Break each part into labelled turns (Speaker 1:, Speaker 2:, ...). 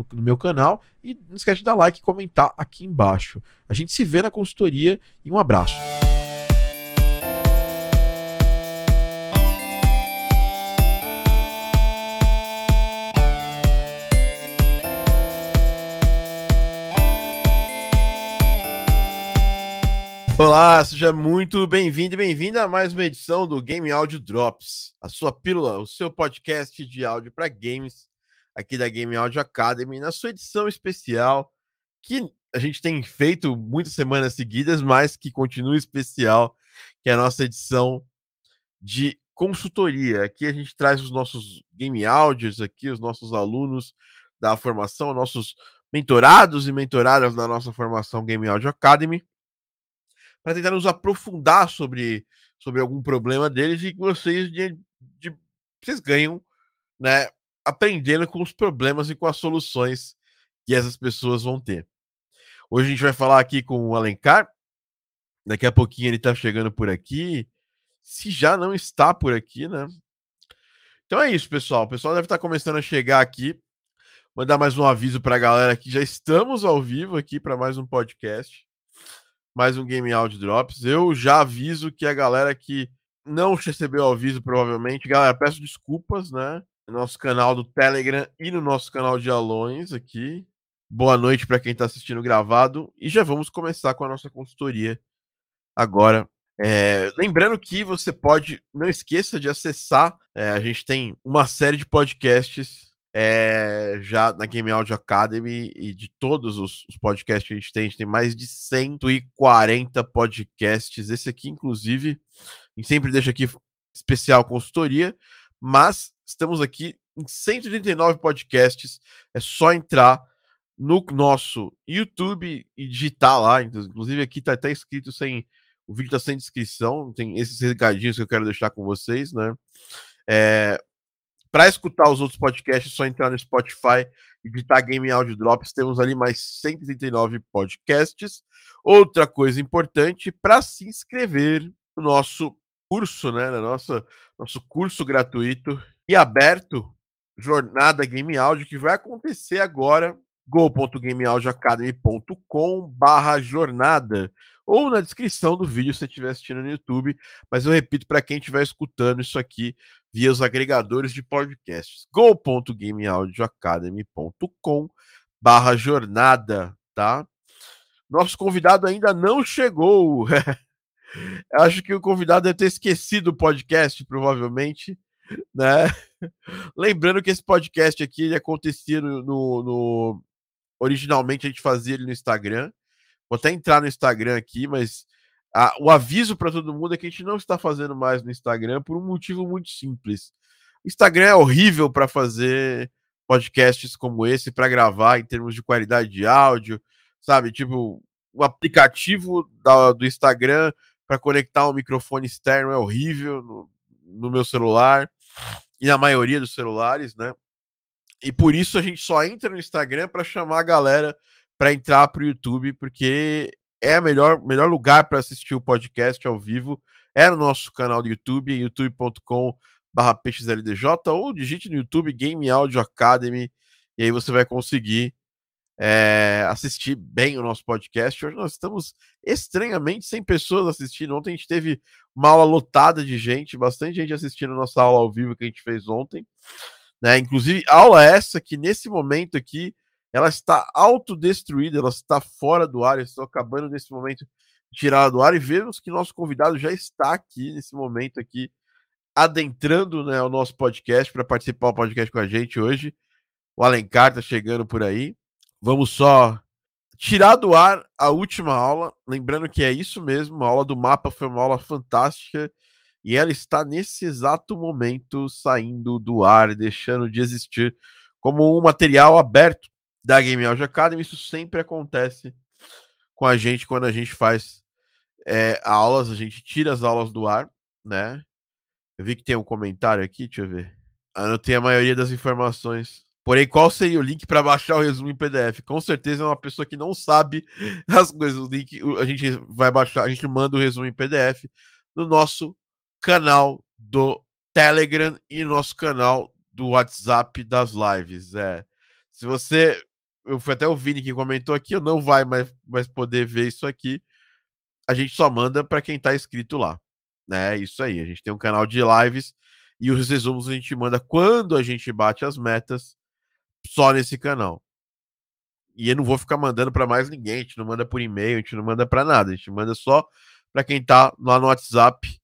Speaker 1: no, no, meu canal. E não esquece de dar like e comentar aqui embaixo. A gente se vê na consultoria e um abraço. Olá, seja muito bem-vindo e bem-vinda a mais uma edição do Game Audio Drops, a sua pílula, o seu podcast de áudio para games aqui da Game Audio Academy, na sua edição especial, que a gente tem feito muitas semanas seguidas, mas que continua especial, que é a nossa edição de consultoria. Aqui a gente traz os nossos game áudios aqui, os nossos alunos da formação, nossos mentorados e mentoradas da nossa formação Game Audio Academy, para tentar nos aprofundar sobre, sobre algum problema deles e que vocês, de, de, vocês ganham né, aprendendo com os problemas e com as soluções que essas pessoas vão ter. Hoje a gente vai falar aqui com o Alencar. Daqui a pouquinho ele está chegando por aqui. Se já não está por aqui, né? Então é isso, pessoal. O pessoal deve estar tá começando a chegar aqui. Mandar mais um aviso para a galera que já estamos ao vivo aqui para mais um podcast, mais um Game Audio Drops. Eu já aviso que a galera que não recebeu o aviso, provavelmente, galera, peço desculpas, né? No nosso canal do Telegram e no nosso canal de Alões aqui. Boa noite para quem está assistindo gravado e já vamos começar com a nossa consultoria agora. É, lembrando que você pode, não esqueça de acessar, é, a gente tem uma série de podcasts é, já na Game Audio Academy e de todos os, os, podcasts que a gente tem, a gente tem mais de 140 podcasts. Esse aqui, inclusive, sempre deixa aqui especial consultoria, mas estamos aqui em 139 podcasts. É só entrar no nosso YouTube e digitar lá. Inclusive, aqui está até escrito sem. O vídeo está sem descrição. Tem esses recadinhos que eu quero deixar com vocês, né? É, para escutar os outros podcasts, é só entrar no Spotify e digitar Game Audio Drops. Temos ali mais 139 podcasts. Outra coisa importante, para se inscrever no nosso curso, né? No nosso, nosso curso gratuito e aberto, Jornada Game Audio, que vai acontecer agora, go.gameaudioacademy.com barra jornada, ou na descrição do vídeo se você estiver assistindo no YouTube, mas eu repito para quem estiver escutando isso aqui via os agregadores de podcasts, go.gameaudioacademy.com barra jornada, tá? Nosso convidado ainda não chegou. Acho que o convidado deve ter esquecido o podcast, provavelmente, né? Lembrando que esse podcast aqui ele acontecia no, no, Originalmente a gente fazia ele no Instagram. Vou até entrar no Instagram aqui, mas a, o aviso para todo mundo é que a gente não está fazendo mais no Instagram por um motivo muito simples. O Instagram é horrível para fazer podcasts como esse, para gravar em termos de qualidade de áudio, sabe? Tipo, o aplicativo da, do Instagram para conectar um microfone externo é horrível no, no meu celular e na maioria dos celulares, né? E por isso a gente só entra no Instagram para chamar a galera para entrar para o YouTube, porque é o melhor, melhor lugar para assistir o podcast ao vivo. É no nosso canal do YouTube, youtube.com barra peixesldj, ou digite no YouTube Game Audio Academy, e aí você vai conseguir é, assistir bem o nosso podcast. Hoje nós estamos estranhamente sem pessoas assistindo. Ontem a gente teve uma aula lotada de gente, bastante gente assistindo nossa aula ao vivo que a gente fez ontem. Né? Inclusive, aula essa que nesse momento aqui ela está autodestruída, ela está fora do ar. Eu estou acabando nesse momento de do ar e vemos que nosso convidado já está aqui nesse momento aqui, adentrando né, o nosso podcast para participar do podcast com a gente hoje. O Alencar está chegando por aí. Vamos só tirar do ar a última aula, lembrando que é isso mesmo, a aula do mapa foi uma aula fantástica e ela está nesse exato momento saindo do ar, deixando de existir como um material aberto da Game Audio Academy. Isso sempre acontece com a gente quando a gente faz é, aulas, a gente tira as aulas do ar, né? Eu vi que tem um comentário aqui, deixa eu ver. Anotei a maioria das informações. Porém, qual seria o link para baixar o resumo em PDF? Com certeza é uma pessoa que não sabe as coisas. O link, a gente vai baixar, a gente manda o resumo em PDF no nosso canal do Telegram e nosso canal do WhatsApp das lives. É, se você, eu fui até o Vini que comentou aqui, eu não vai mais, mais poder ver isso aqui. A gente só manda para quem está inscrito lá, né? Isso aí. A gente tem um canal de lives e os resumos a gente manda quando a gente bate as metas só nesse canal. E eu não vou ficar mandando para mais ninguém, a gente não manda por e-mail, a gente não manda para nada, a gente manda só para quem está lá no WhatsApp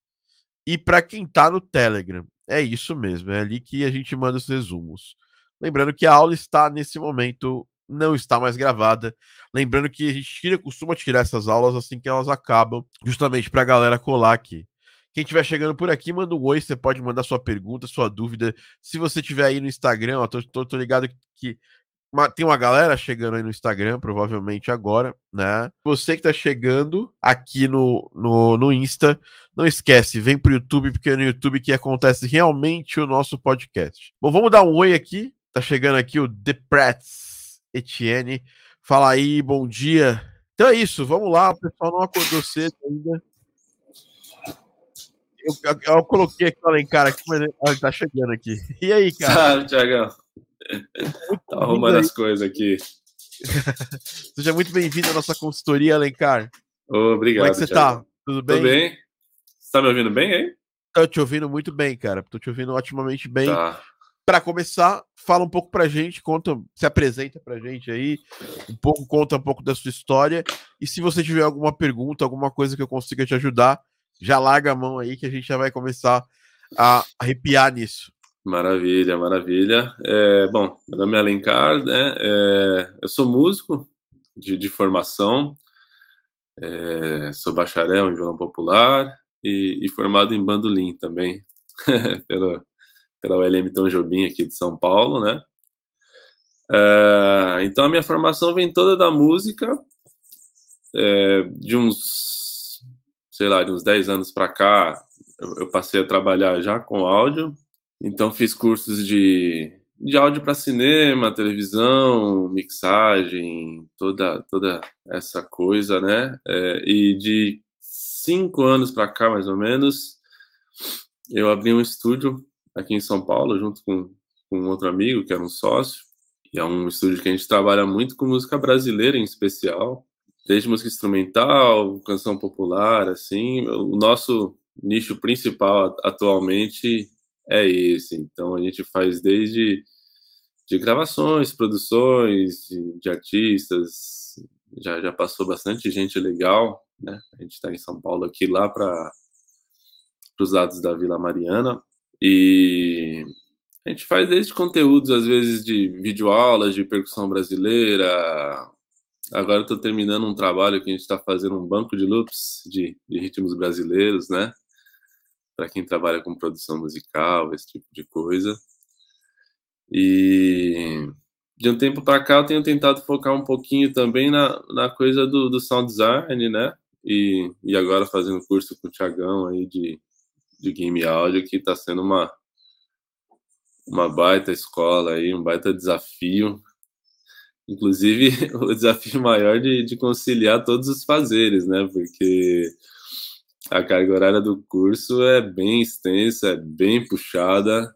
Speaker 1: e para quem está no Telegram. É isso mesmo, é ali que a gente manda os resumos. Lembrando que a aula está nesse momento, não está mais gravada. Lembrando que a gente tira, costuma tirar essas aulas assim que elas acabam, justamente para a galera colar aqui. Quem estiver chegando por aqui, manda um oi. Você pode mandar sua pergunta, sua dúvida. Se você estiver aí no Instagram, ó, tô, tô, tô ligado que tem uma galera chegando aí no Instagram, provavelmente agora, né? Você que tá chegando aqui no, no, no Insta, não esquece, vem pro YouTube, porque é no YouTube que acontece realmente o nosso podcast. Bom, vamos dar um oi aqui. Tá chegando aqui o The Prats Etienne. Fala aí, bom dia. Então é isso, vamos lá. O pessoal não acordou cedo ainda. Eu, eu, eu coloquei aqui o Alencar aqui, mas ele tá chegando aqui. E aí, cara?
Speaker 2: Salve, Tiagão. Tá arrumando as coisas aqui.
Speaker 1: Seja muito bem-vindo à nossa consultoria, Alencar.
Speaker 2: obrigado. Como
Speaker 1: é que você Thiago. tá? Tudo bem?
Speaker 2: Tudo bem. Você tá me ouvindo bem aí?
Speaker 1: Tô te ouvindo muito bem, cara. Tô te ouvindo otimamente bem. Tá. Para começar, fala um pouco pra gente, conta, se apresenta pra gente aí, um pouco, conta um pouco da sua história. E se você tiver alguma pergunta, alguma coisa que eu consiga te ajudar, já larga a mão aí que a gente já vai começar a arrepiar nisso.
Speaker 2: Maravilha, maravilha. É, bom, meu nome é Alencar, né? É, eu sou músico de, de formação, é, sou bacharel em violão popular e, e formado em bandolim também, pela, pela ULM Tom Jobim aqui de São Paulo, né? É, então a minha formação vem toda da música, é, de uns, sei lá, de uns 10 anos para cá, eu, passei a trabalhar já com áudio, então fiz cursos de, de áudio para cinema, televisão, mixagem, toda toda essa coisa, né? É, e de cinco anos para cá, mais ou menos, eu abri um estúdio aqui em São Paulo, junto com, com outro amigo, que era um sócio. E é um estúdio que a gente trabalha muito com música brasileira em especial, desde música instrumental, canção popular, assim. O nosso nicho principal atualmente é esse. Então a gente faz desde de gravações, produções de, de artistas, já, já passou bastante gente legal, né? A gente está em São Paulo aqui lá para os lados da Vila Mariana e a gente faz desde conteúdos às vezes de videoaulas de percussão brasileira. Agora estou terminando um trabalho que a gente está fazendo um banco de loops de, de ritmos brasileiros, né? para quem trabalha com produção musical, esse tipo de coisa. E de um tempo para cá eu tenho tentado focar um pouquinho também na, na coisa do, do sound design, né? E, e agora fazendo curso com o Tiagão aí de, de game audio, que está sendo uma, uma baita escola aí, um baita desafio. Inclusive, o desafio maior de, de conciliar todos os fazeres, né? Porque a carga horária do curso é bem extensa, é bem puxada,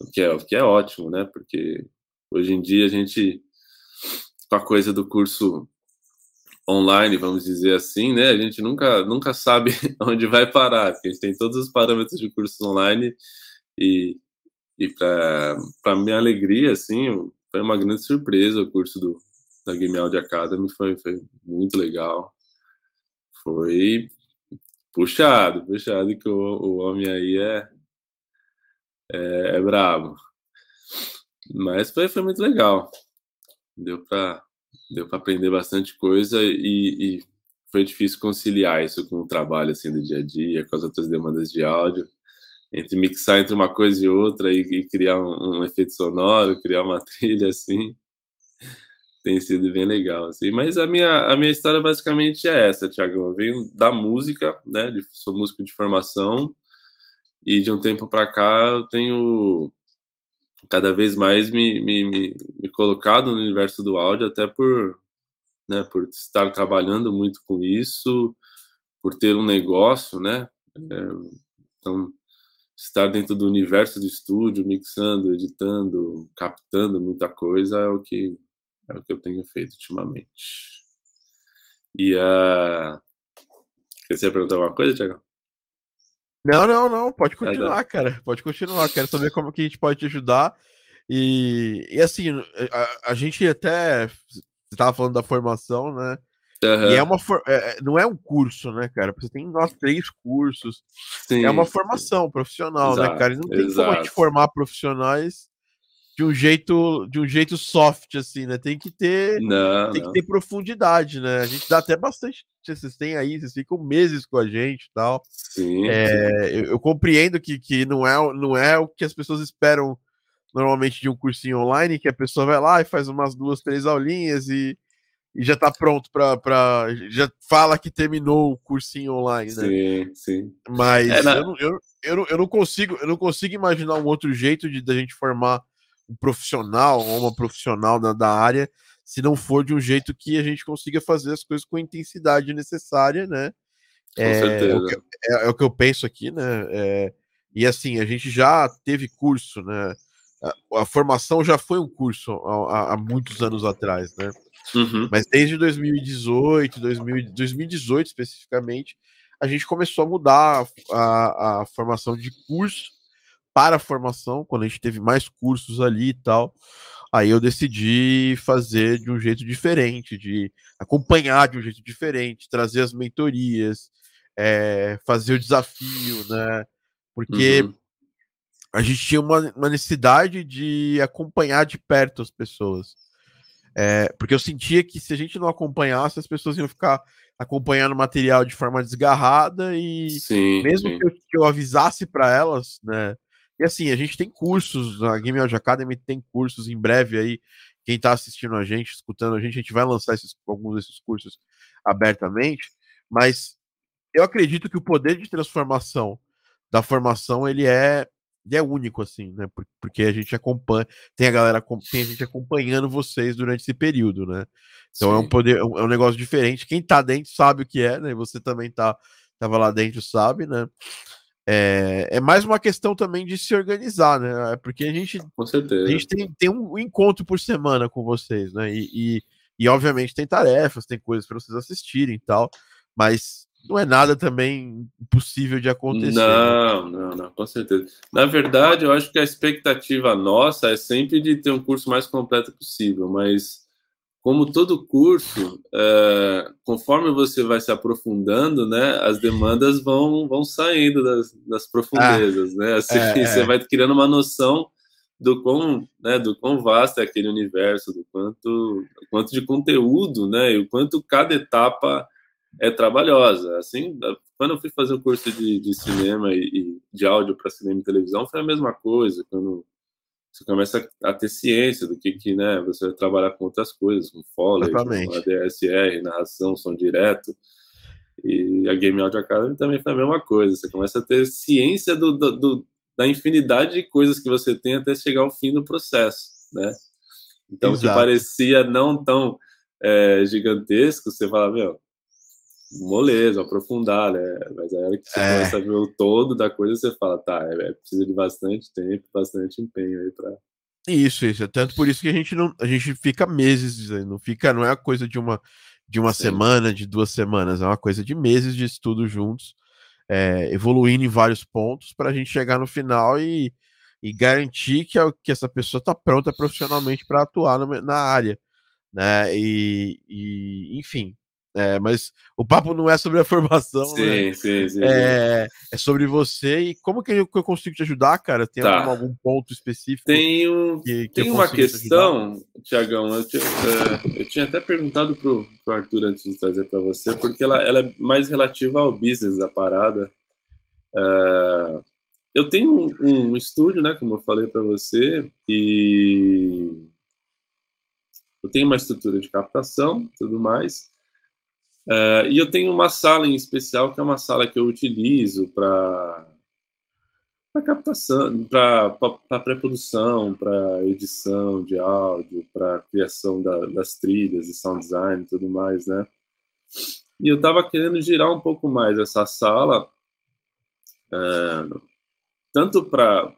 Speaker 2: o que é, o que é ótimo, né? Porque hoje em dia a gente, com a coisa do curso online, vamos dizer assim, né? A gente nunca, nunca sabe onde vai parar, porque a gente tem todos os parâmetros de curso online e, e para minha alegria, assim, foi uma grande surpresa o curso do, da Game Audio Academy, foi, foi muito legal. Foi puxado, puxado, que o, o homem aí é, é, é brabo. Mas foi, foi muito legal. Deu para deu aprender bastante coisa e, e, foi difícil conciliar isso com o trabalho assim do dia a dia, com as outras demandas de áudio, entre mixar entre uma coisa e outra e, e criar um, um, efeito sonoro, criar uma trilha assim, tem sido bem legal assim. Mas a minha a minha história basicamente é essa, Thiago. Eu venho da música, né? De, sou músico de formação e de um tempo para cá eu tenho cada vez mais me, me, me, me colocado no universo do áudio, até por, né, por estar trabalhando muito com isso, por ter um negócio, né? É, então, estar dentro do universo do estúdio, mixando, editando, captando muita coisa é o que é o que eu tenho feito ultimamente. E a uh... você ia perguntar alguma coisa, Tiago?
Speaker 1: Não, não, não, pode continuar, cara. Pode continuar. Quero saber como que a gente pode te ajudar. E, e assim, a, a gente até. Você estava falando da formação, né? Uhum. E é uma for... é, não é um curso, né, cara? Você tem nós três cursos. Sim, é uma formação sim. profissional, exato, né, cara? E não tem exato. como a gente formar profissionais de um jeito de um jeito soft assim, né? Tem que ter não, tem não. que ter profundidade, né? A gente dá até bastante. Vocês têm aí, vocês ficam meses com a gente e tal. Sim. É, eu, eu, compreendo que, que não é não é o que as pessoas esperam normalmente de um cursinho online, que a pessoa vai lá e faz umas duas, três aulinhas e, e já tá pronto para já fala que terminou o cursinho online, né?
Speaker 2: Sim, sim.
Speaker 1: Mas é, eu, não, eu, eu, não, eu não consigo eu não consigo imaginar um outro jeito de da gente formar um profissional ou uma profissional da, da área, se não for de um jeito que a gente consiga fazer as coisas com a intensidade necessária, né? Com é, certeza. É o, que, é, é o que eu penso aqui, né? É, e assim, a gente já teve curso, né? A, a formação já foi um curso há, há muitos anos atrás, né? Uhum. Mas desde 2018, 2000, 2018 especificamente, a gente começou a mudar a, a formação de curso para a formação, quando a gente teve mais cursos ali e tal, aí eu decidi fazer de um jeito diferente, de acompanhar de um jeito diferente, trazer as mentorias, é, fazer o desafio, né? Porque uhum. a gente tinha uma, uma, necessidade de acompanhar de perto as pessoas. É, porque eu sentia que se a gente não acompanhasse, as pessoas iam ficar acompanhando o material de forma desgarrada e sim, mesmo sim. Que, eu, que eu avisasse para elas, né? E assim, a gente tem cursos, a Game Audio Academy tem cursos em breve aí. Quem está assistindo a gente, escutando a gente, a gente vai lançar esses, alguns desses cursos abertamente, mas eu acredito que o poder de transformação da formação ele é, ele é único, assim, né? Porque a gente acompanha, tem a galera, tem a gente acompanhando vocês durante esse período, né? Então Sim. é um poder, é um, é um negócio diferente. Quem está dentro sabe o que é, né? Você também tá, tava lá dentro, sabe, né? É, é, mais uma questão também de se organizar, né? É porque a gente. A gente tem, tem um encontro por semana com vocês, né? E, e, e obviamente tem tarefas, tem coisas para vocês assistirem e tal, mas não é nada também impossível de acontecer.
Speaker 2: Né? Não, né? não, não, com certeza. Na verdade, eu acho que a expectativa nossa é sempre de ter um curso mais completo possível, mas como todo curso, é, conforme você vai se aprofundando, né, as demandas vão, vão saindo das, das profundezas, ah, né? Assim, é, você é. vai criando uma noção do quão, né, do quão vasto é aquele universo, do quanto, quanto de conteúdo, né, e o quanto cada etapa é trabalhosa. Assim, quando eu fui fazer o curso de, de cinema e, e de áudio para cinema e televisão, foi a mesma coisa. Quando você começa a ter ciência do que, que né, você vai trabalhar com outras coisas, com Foley, com ADSR, narração, som direto. E a Game Audio Academy também foi a mesma coisa. Você começa a ter ciência do, do, do, da infinidade de coisas que você tem até chegar ao fim do processo, né? Então, Exato. que parecia não tão é, gigantesco, você fala, meu, moleza, aprofundar, né? Mas aí que você é. começa a ver o todo da coisa, você fala, tá, é, é precisa de bastante tempo, bastante empenho aí para
Speaker 1: isso, isso. É tanto por isso que a gente não, a gente fica meses, não fica, não é a coisa de uma de uma Sim. semana, de duas semanas, é uma coisa de meses de estudo juntos, é, evoluindo em vários pontos para a gente chegar no final e e garantir que, que essa pessoa está pronta profissionalmente para atuar no, na área, né? E, e enfim, é, mas o papo não é sobre a formação,
Speaker 2: sim,
Speaker 1: né?
Speaker 2: sim, sim,
Speaker 1: é, é, sobre você e como que eu, que eu consigo te ajudar, cara? Tem tá. algum, algum, ponto específico?
Speaker 2: Tenho, que, que tem uma questão, Tiagão, eu, é, eu, tinha até perguntado pro, pro Arthur antes de trazer para você, porque ela, ela, é mais relativa ao business da parada. É, eu tenho um, um, estúdio, né, como eu falei para você, e eu tenho uma estrutura de captação, tudo mais. Uh, e eu tenho uma sala em especial, que é uma sala que eu utilizo para para captação, para pré-produção, para edição de áudio, para criação da, das trilhas e sound design e tudo mais, né? E eu estava querendo girar um pouco mais essa sala, uh, tanto para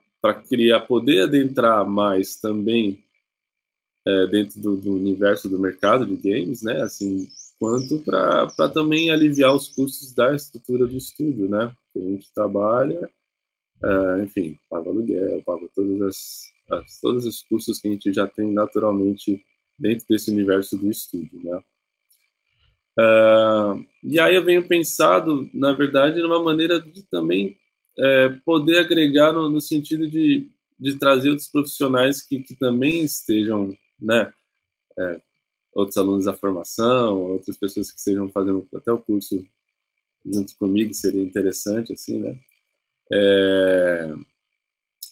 Speaker 2: criar, poder adentrar mais também uh, dentro do, do universo do mercado de games, né? Assim, quanto para também aliviar os custos da estrutura do estúdio, né? A gente trabalha, uh, enfim, paga aluguel, paga todas as, as, todos os custos que a gente já tem naturalmente dentro desse universo do estúdio, né? Uh, e aí eu venho pensado, na verdade, numa maneira de também é, poder agregar no, no sentido de, de trazer outros profissionais que, que também estejam, né, é, outros alunos da formação, outras pessoas que estejam fazendo até o curso junto comigo, seria interessante, assim, né? É,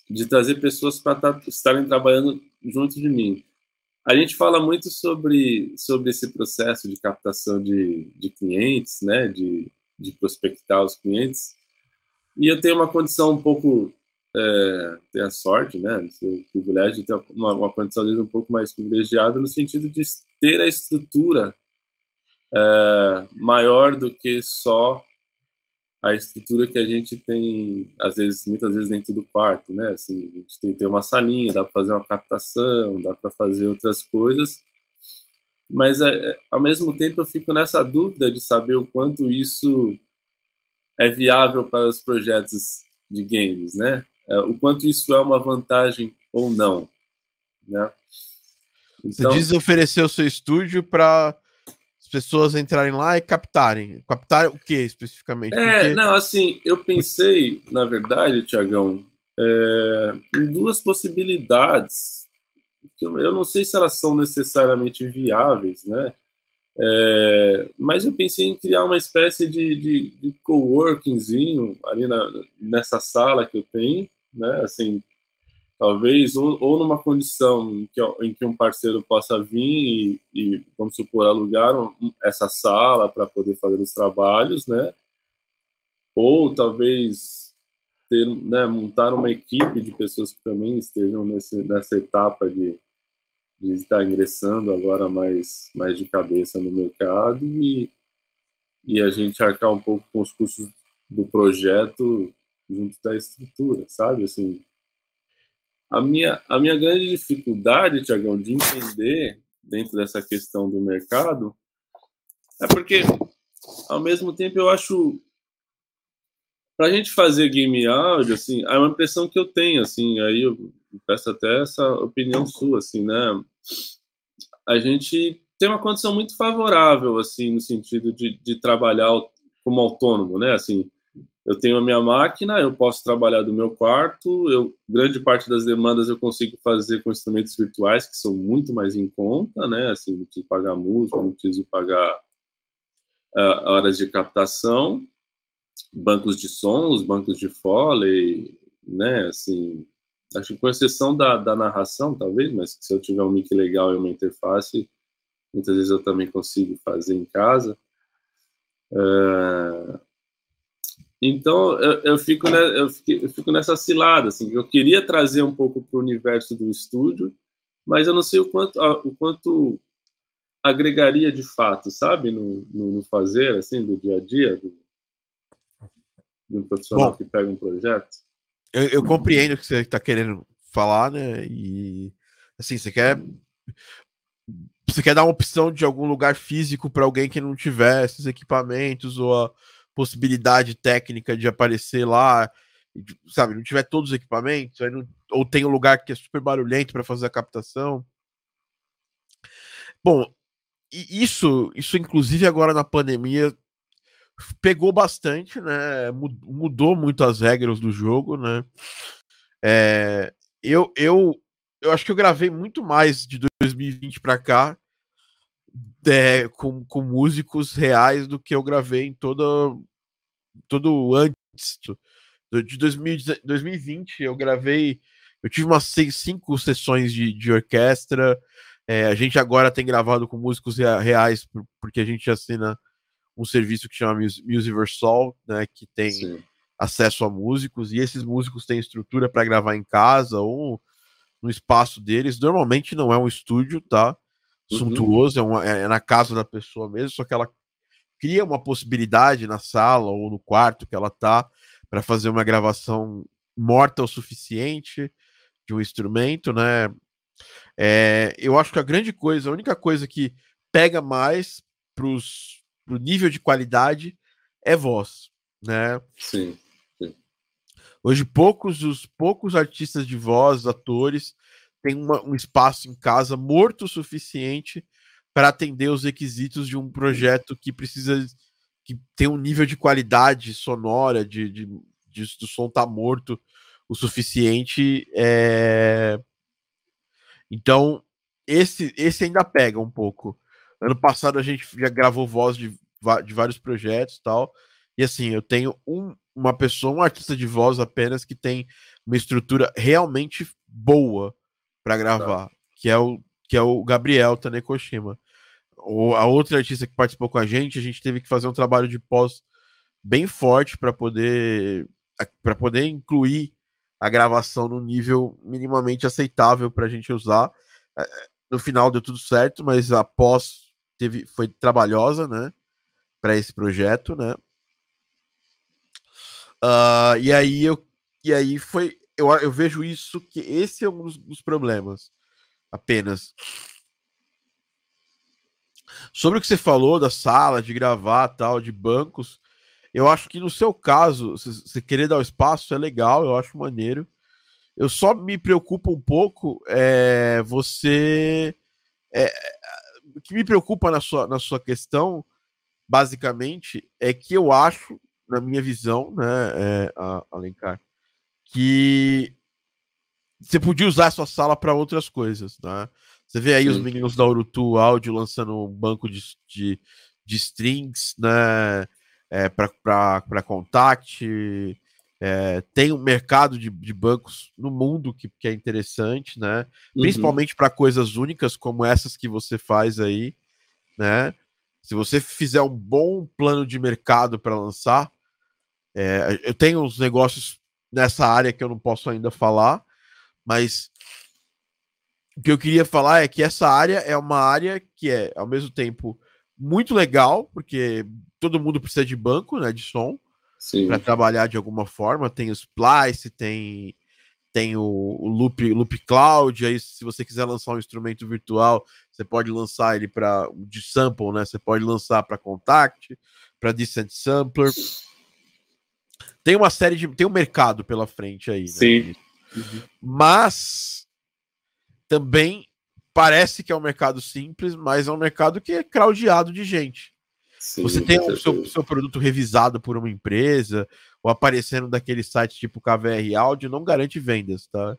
Speaker 2: de trazer pessoas para tá, estarem trabalhando junto de mim. A gente fala muito sobre, sobre esse processo de captação de, de clientes, né? De, de prospectar os clientes. E eu tenho uma condição um pouco é, a sorte, né, o privilégio de ter uma, uma condição um pouco mais privilegiada no sentido de ter a estrutura é, maior do que só a estrutura que a gente tem, às vezes, muitas vezes dentro do quarto, né? Assim, a gente tem que ter uma salinha, dá para fazer uma captação, dá para fazer outras coisas, mas é, ao mesmo tempo eu fico nessa dúvida de saber o quanto isso é viável para os projetos de games, né? É, o quanto isso é uma vantagem ou não. Né?
Speaker 1: Então, Você diz oferecer o seu estúdio para as pessoas entrarem lá e captarem. Captar o que especificamente?
Speaker 2: É, Porque... não, assim, eu pensei, na verdade, Tiagão, é, em duas possibilidades. Eu não sei se elas são necessariamente viáveis, né? É, mas eu pensei em criar uma espécie de, de, de coworkingzinho ali na, nessa sala que eu tenho, né? Assim, talvez ou, ou numa condição em que, em que, um parceiro possa vir e, e vamos supor alugar um, essa sala para poder fazer os trabalhos, né? Ou talvez ter, né, montar uma equipe de pessoas que também estejam nesse, nessa etapa de, de estar ingressando agora mais mais de cabeça no mercado e e a gente arcar um pouco com os custos do projeto junto da estrutura, sabe? Assim, a minha, a minha grande dificuldade, Tiagão, de entender dentro dessa questão do mercado é porque, ao mesmo tempo, eu acho para a gente fazer game áudio, assim, é uma impressão que eu tenho, assim, aí eu peço até essa opinião sua, assim, né? A gente tem uma condição muito favorável, assim, no sentido de, de trabalhar como autônomo, né? Assim, eu tenho a minha máquina, eu posso trabalhar do meu quarto, eu, grande parte das demandas eu consigo fazer com instrumentos virtuais que são muito mais em conta, né? Assim, não preciso pagar música, não preciso pagar uh, horas de captação, bancos de sons, bancos de foley, né? Assim, acho que com exceção da, da narração, talvez, mas se eu tiver um mic legal e uma interface, muitas vezes eu também consigo fazer em casa. Uh, então, eu, eu, fico, né, eu, fico, eu, fico, nessa cilada, assim, eu queria trazer um pouco para o universo do estúdio, mas eu não sei o quanto, o quanto agregaria de fato, sabe, no, no, fazer, assim, do dia a dia, do, do profissional Bom, que pega um projeto.
Speaker 1: Eu, eu compreendo o que você está querendo falar, né, e, assim, você quer você quer dar uma opção de algum lugar físico para alguém que não tiver esses equipamentos ou a possibilidade técnica de aparecer lá sabe, não tiver todos os equipamentos, não, ou tem um lugar que é super barulhento para fazer a captação. Bom, isso, isso inclusive agora na pandemia pegou bastante, né? Mudou muito as regras do jogo, né? É, eu, eu, eu acho que eu gravei muito mais de 2020 para cá é, com, com músicos reais do que eu gravei em todo, todo antes de 2020. Eu gravei, eu tive umas seis, cinco sessões de, de orquestra. É, a gente agora tem gravado com músicos reais porque a gente assina um serviço que chama Musiversal, né, que tem Sim. acesso a músicos, e esses músicos têm estrutura para gravar em casa ou no espaço deles. Normalmente não é um estúdio, tá? Uhum. Suntuoso, é, uma, é, na casa da pessoa mesmo, só que ela cria uma possibilidade na sala ou no quarto que ela tá para fazer uma gravação morta o suficiente de um instrumento, né? É, eu acho que a grande coisa, a única coisa que pega mais para os pro nível de qualidade é voz, né?
Speaker 2: Sim, sim.
Speaker 1: Hoje poucos os poucos artistas de voz, atores, têm uma, um espaço em casa morto o suficiente para atender os requisitos de um projeto que precisa que tem um nível de qualidade sonora, de, de, de do som tá morto o suficiente. É... Então, esse, esse ainda pega um pouco. Ano passado a gente já gravou voz de, de vários projetos e tal. E assim, eu tenho um, uma pessoa, um artista de voz apenas que tem uma estrutura realmente boa para gravar, tá. que é o que é o Gabriel Tanekoshima. O, a outra artista que participou com a gente, a gente teve que fazer um trabalho de pós bem forte para poder para poder incluir a gravação no nível minimamente aceitável para a gente usar. É, no final deu tudo certo, mas a pós teve, foi trabalhosa, né? Para esse projeto, né? Uh, e aí eu e aí foi eu, eu vejo isso que esse é um dos, dos problemas apenas. Sobre o que você falou da sala de gravar tal de bancos eu acho que no seu caso você querer dar o espaço é legal eu acho maneiro. Eu só me preocupo um pouco é você é, o que me preocupa na sua, na sua questão, basicamente, é que eu acho, na minha visão, né, é, Alencar, que você podia usar a sua sala para outras coisas, né? Você vê aí Sim. os meninos da Urutu Áudio lançando um banco de, de, de strings, né? É, para contact. É, tem um mercado de, de, bancos no mundo que, que é interessante, né? Uhum. Principalmente para coisas únicas como essas que você faz aí, né? Se você fizer um bom plano de mercado para lançar, é, eu tenho uns negócios nessa área que eu não posso ainda falar, mas o que eu queria falar é que essa área é uma área que é, ao mesmo tempo, muito legal, porque todo mundo precisa de banco, né, de som, para trabalhar de alguma forma. Tem o Splice, tem, tem o, o Loop, Loop Cloud. Aí, se você quiser lançar um instrumento virtual, você pode lançar ele para de sample, né? Você pode lançar para Contact, para Decent Sampler. Tem uma série de. Tem um mercado pela frente aí. Né?
Speaker 2: Sim.
Speaker 1: Uhum. Mas também parece que é um mercado simples, mas é um mercado que é craudiado de gente. Sim, você tem o seu, seu, produto revisado por uma empresa ou aparecendo daquele site tipo KVR Audio, não garante vendas, tá?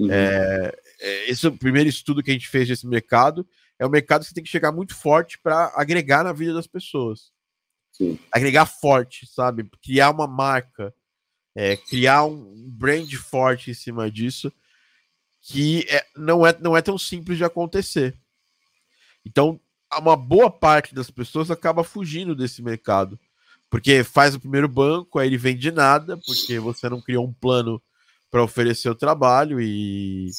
Speaker 1: Uhum. É, é, esse é o primeiro estudo que a gente fez desse mercado. É um mercado que você tem que chegar muito forte para agregar na vida das pessoas.
Speaker 2: Sim.
Speaker 1: Agregar forte, sabe? Criar uma marca, é, criar um brand forte em cima disso, que é, não, é, não é tão simples de acontecer. Então, uma boa parte das pessoas acaba fugindo desse mercado. Porque faz o primeiro banco, aí ele vende nada, porque você não criou um plano para oferecer o trabalho e,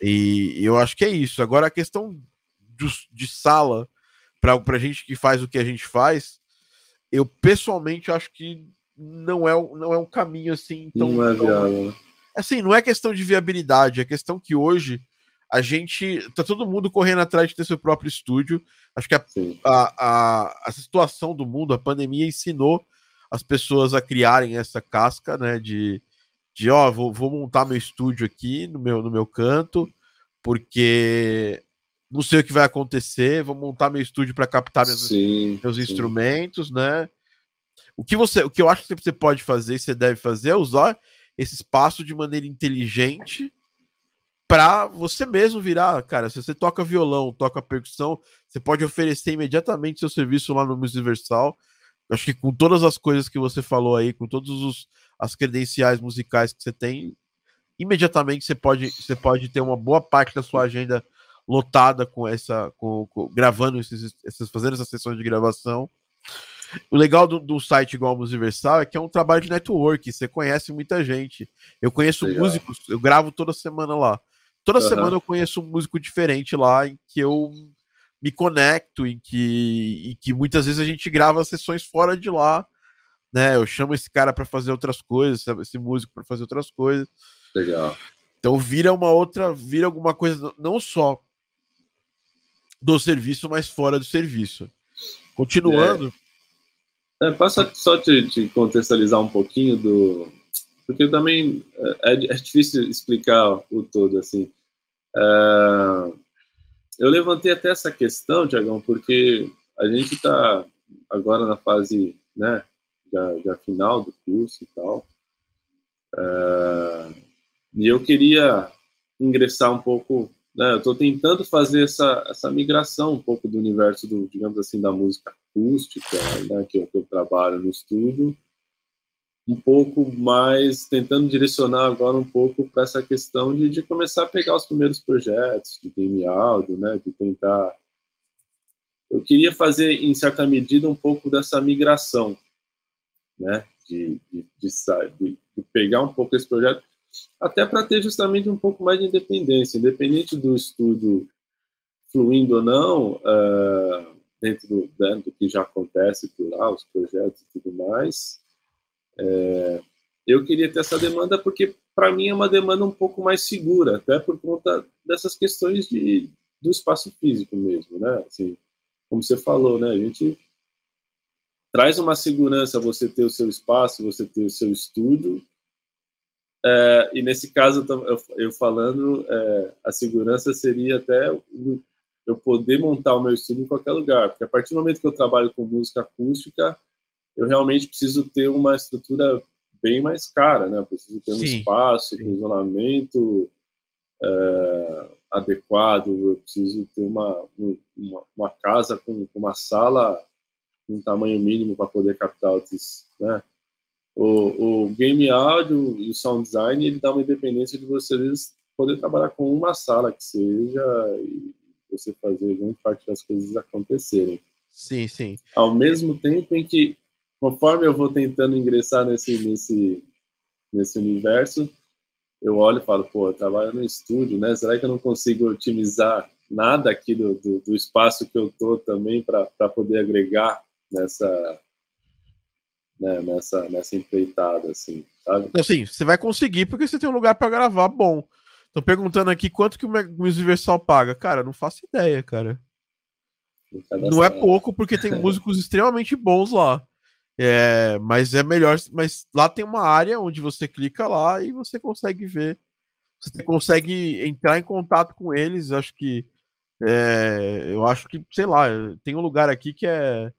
Speaker 1: e eu acho que é isso. Agora a questão de, de sala para a gente que faz o que a gente faz, eu pessoalmente acho que não é, não é um caminho assim
Speaker 2: tão. Não é viável.
Speaker 1: Assim, não é questão de viabilidade, é questão que hoje a gente tá todo mundo correndo atrás de ter seu próprio estúdio. Acho que a, a, a, a, situação do mundo, a pandemia ensinou as pessoas a criarem essa casca, né, de, de ó, vou, vou montar meu estúdio aqui no meu, no meu canto, porque não sei o que vai acontecer, vou montar meu estúdio para captar meus, sim, meus sim. instrumentos, né? O que você, o que eu acho que você pode fazer, você deve fazer é usar esse espaço de maneira inteligente para você mesmo virar, cara, se você toca violão, toca percussão, você pode oferecer imediatamente seu serviço lá no Musiversal. Acho que com todas as coisas que você falou aí, com todas as credenciais musicais que você tem, imediatamente você pode, você pode ter uma boa parte da sua agenda lotada com essa, com, com gravando esses, essas, fazendo essas sessões de gravação. O legal do, do site igual ao Musiversal é que é um trabalho de network, você conhece muita gente. Eu conheço legal. músicos, eu gravo toda semana lá. Toda uhum. semana eu conheço um músico diferente lá em que eu me conecto, em que, em que muitas vezes a gente grava sessões fora de lá, né? Eu chamo esse cara para fazer outras coisas, esse músico para fazer outras coisas.
Speaker 2: Legal.
Speaker 1: Então vira uma outra, vira alguma coisa não só do serviço, mas fora do serviço. Continuando.
Speaker 2: É. É, passa só te, te, contextualizar um pouquinho do. Porque também é, é difícil explicar o todo, assim. É, eu levantei até essa questão, Tiagão, porque a gente está agora na fase né, já final do curso e tal. É, e eu queria ingressar um pouco, né, eu estou tentando fazer essa, essa migração um pouco do universo, do, digamos assim, da música acústica, né, que, eu, que eu trabalho no estúdio, um pouco mais tentando direcionar agora um pouco para essa questão de, de começar a pegar os primeiros projetos de game áudio, né, de tentar. Eu queria fazer em certa medida um pouco dessa migração, né, de, de, de, de pegar um pouco esse projeto, até para ter justamente um pouco mais de independência, independente do estúdio fluindo ou não, uh, dentro do, né, do que já acontece por lá, os projetos e tudo mais, é, eu queria ter essa demanda porque, para mim, é uma demanda um pouco mais segura, até por conta dessas questões de, do espaço físico mesmo, né? Assim, como você falou, né? A gente traz uma segurança você ter o seu espaço, você ter o seu estúdio. É, e nesse caso, eu, eu falando, é, a segurança seria até eu poder montar o meu estúdio em qualquer lugar, porque a partir do momento que eu trabalho com música acústica, eu realmente preciso ter uma estrutura bem mais cara, né? Eu preciso ter um sim, espaço com isolamento é, adequado, eu preciso ter uma, uma, uma casa com, com, uma sala um tamanho mínimo para poder captar outros, né? O, o game áudio e o sound design, ele dá uma independência de você, às vezes, poder trabalhar com uma sala que seja e você fazer grande parte das coisas acontecerem.
Speaker 1: Sim, sim.
Speaker 2: Ao mesmo tempo em que conforme eu vou tentando ingressar nesse, nesse, nesse universo, eu olho e falo, pô, eu trabalho no estúdio, né? Será que eu não consigo otimizar nada aqui do, do, do espaço que eu tô também para poder agregar nessa, né, nessa, nessa empreitada, assim, sabe?
Speaker 1: Assim, você vai conseguir porque você tem um lugar para gravar bom. Tô perguntando aqui quanto que o Universal paga. Cara, não faço ideia, cara. Não é pouco, porque tem músicos extremamente bons lá. É, mas é melhor, mas lá tem uma área onde você clica lá e você consegue ver, você consegue entrar em contato com eles. Acho que é, eu acho que, sei lá, tem um lugar aqui que é,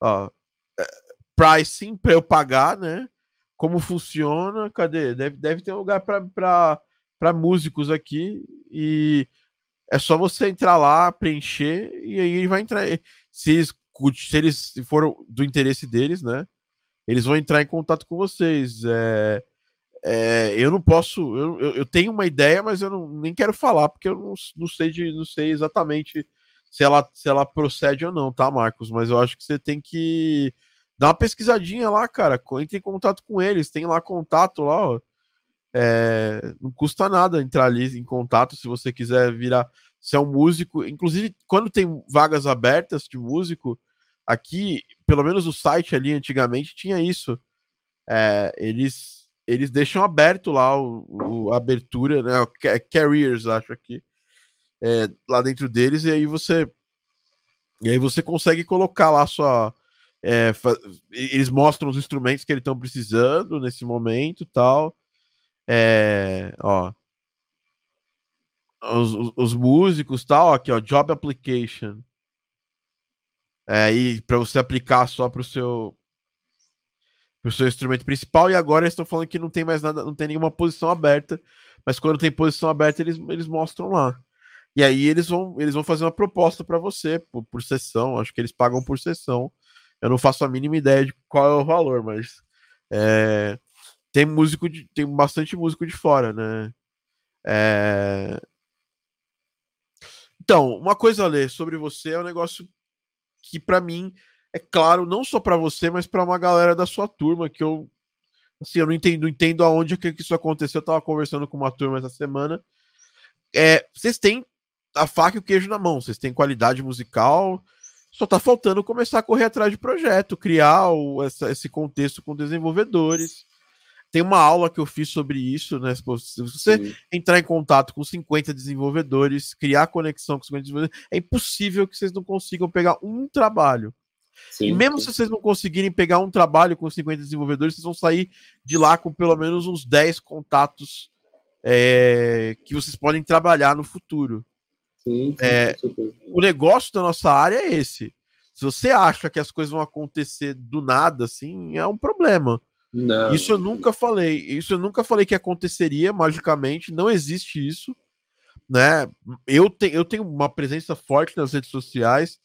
Speaker 1: ó, é pricing para eu pagar, né? Como funciona? Cadê? Deve, deve ter um lugar para músicos aqui e é só você entrar lá, preencher e aí ele vai entrar. Se eles se eles foram do interesse deles, né? Eles vão entrar em contato com vocês. É, é, eu não posso, eu, eu, tenho uma ideia, mas eu não, nem quero falar porque eu não, não sei de, não sei exatamente se ela, se ela procede ou não, tá, Marcos? Mas eu acho que você tem que dar uma pesquisadinha lá, cara. Entre em contato com eles, tem lá contato lá, ó. É, não custa nada entrar ali em contato se você quiser virar. Se é um músico, inclusive quando tem vagas abertas de músico, Aqui, pelo menos o site ali antigamente tinha isso. É, eles, eles deixam aberto lá o, o a abertura, né? Carriers, acho aqui. É, lá dentro deles, e aí você. E aí você consegue colocar lá sua. É, eles mostram os instrumentos que eles estão precisando nesse momento tal. É, ó. Os, os, os músicos tal, aqui, ó, Job Application. É, e para você aplicar só para o seu seu instrumento principal, e agora eles estão falando que não tem mais nada, não tem nenhuma posição aberta, mas quando tem posição aberta, eles, eles mostram lá. E aí eles vão, eles vão fazer uma proposta para você por, por sessão, acho que eles pagam por sessão. Eu não faço a mínima ideia de qual é o valor, mas é, tem músico de, tem bastante músico de fora, né? É... Então, uma coisa a ler sobre você é um negócio que para mim é claro, não só para você, mas para uma galera da sua turma que eu assim, eu não entendo, não entendo aonde que isso aconteceu. Eu tava conversando com uma turma essa semana. É, vocês têm a faca e o queijo na mão, vocês têm qualidade musical, só tá faltando começar a correr atrás de projeto, criar o, essa, esse contexto com desenvolvedores. Tem uma aula que eu fiz sobre isso, né? Se você Sim. entrar em contato com 50 desenvolvedores, criar conexão com 50 desenvolvedores, é impossível que vocês não consigam pegar um trabalho. Sim, e mesmo sim. se vocês não conseguirem pegar um trabalho com 50 desenvolvedores, vocês vão sair de lá com pelo menos uns 10 contatos é, que vocês podem trabalhar no futuro. Sim, é, o negócio da nossa área é esse. Se você acha que as coisas vão acontecer do nada, assim, é um problema. Não. Isso eu nunca falei. Isso eu nunca falei que aconteceria magicamente. Não existe isso. Né? Eu, te, eu tenho uma presença forte nas redes sociais.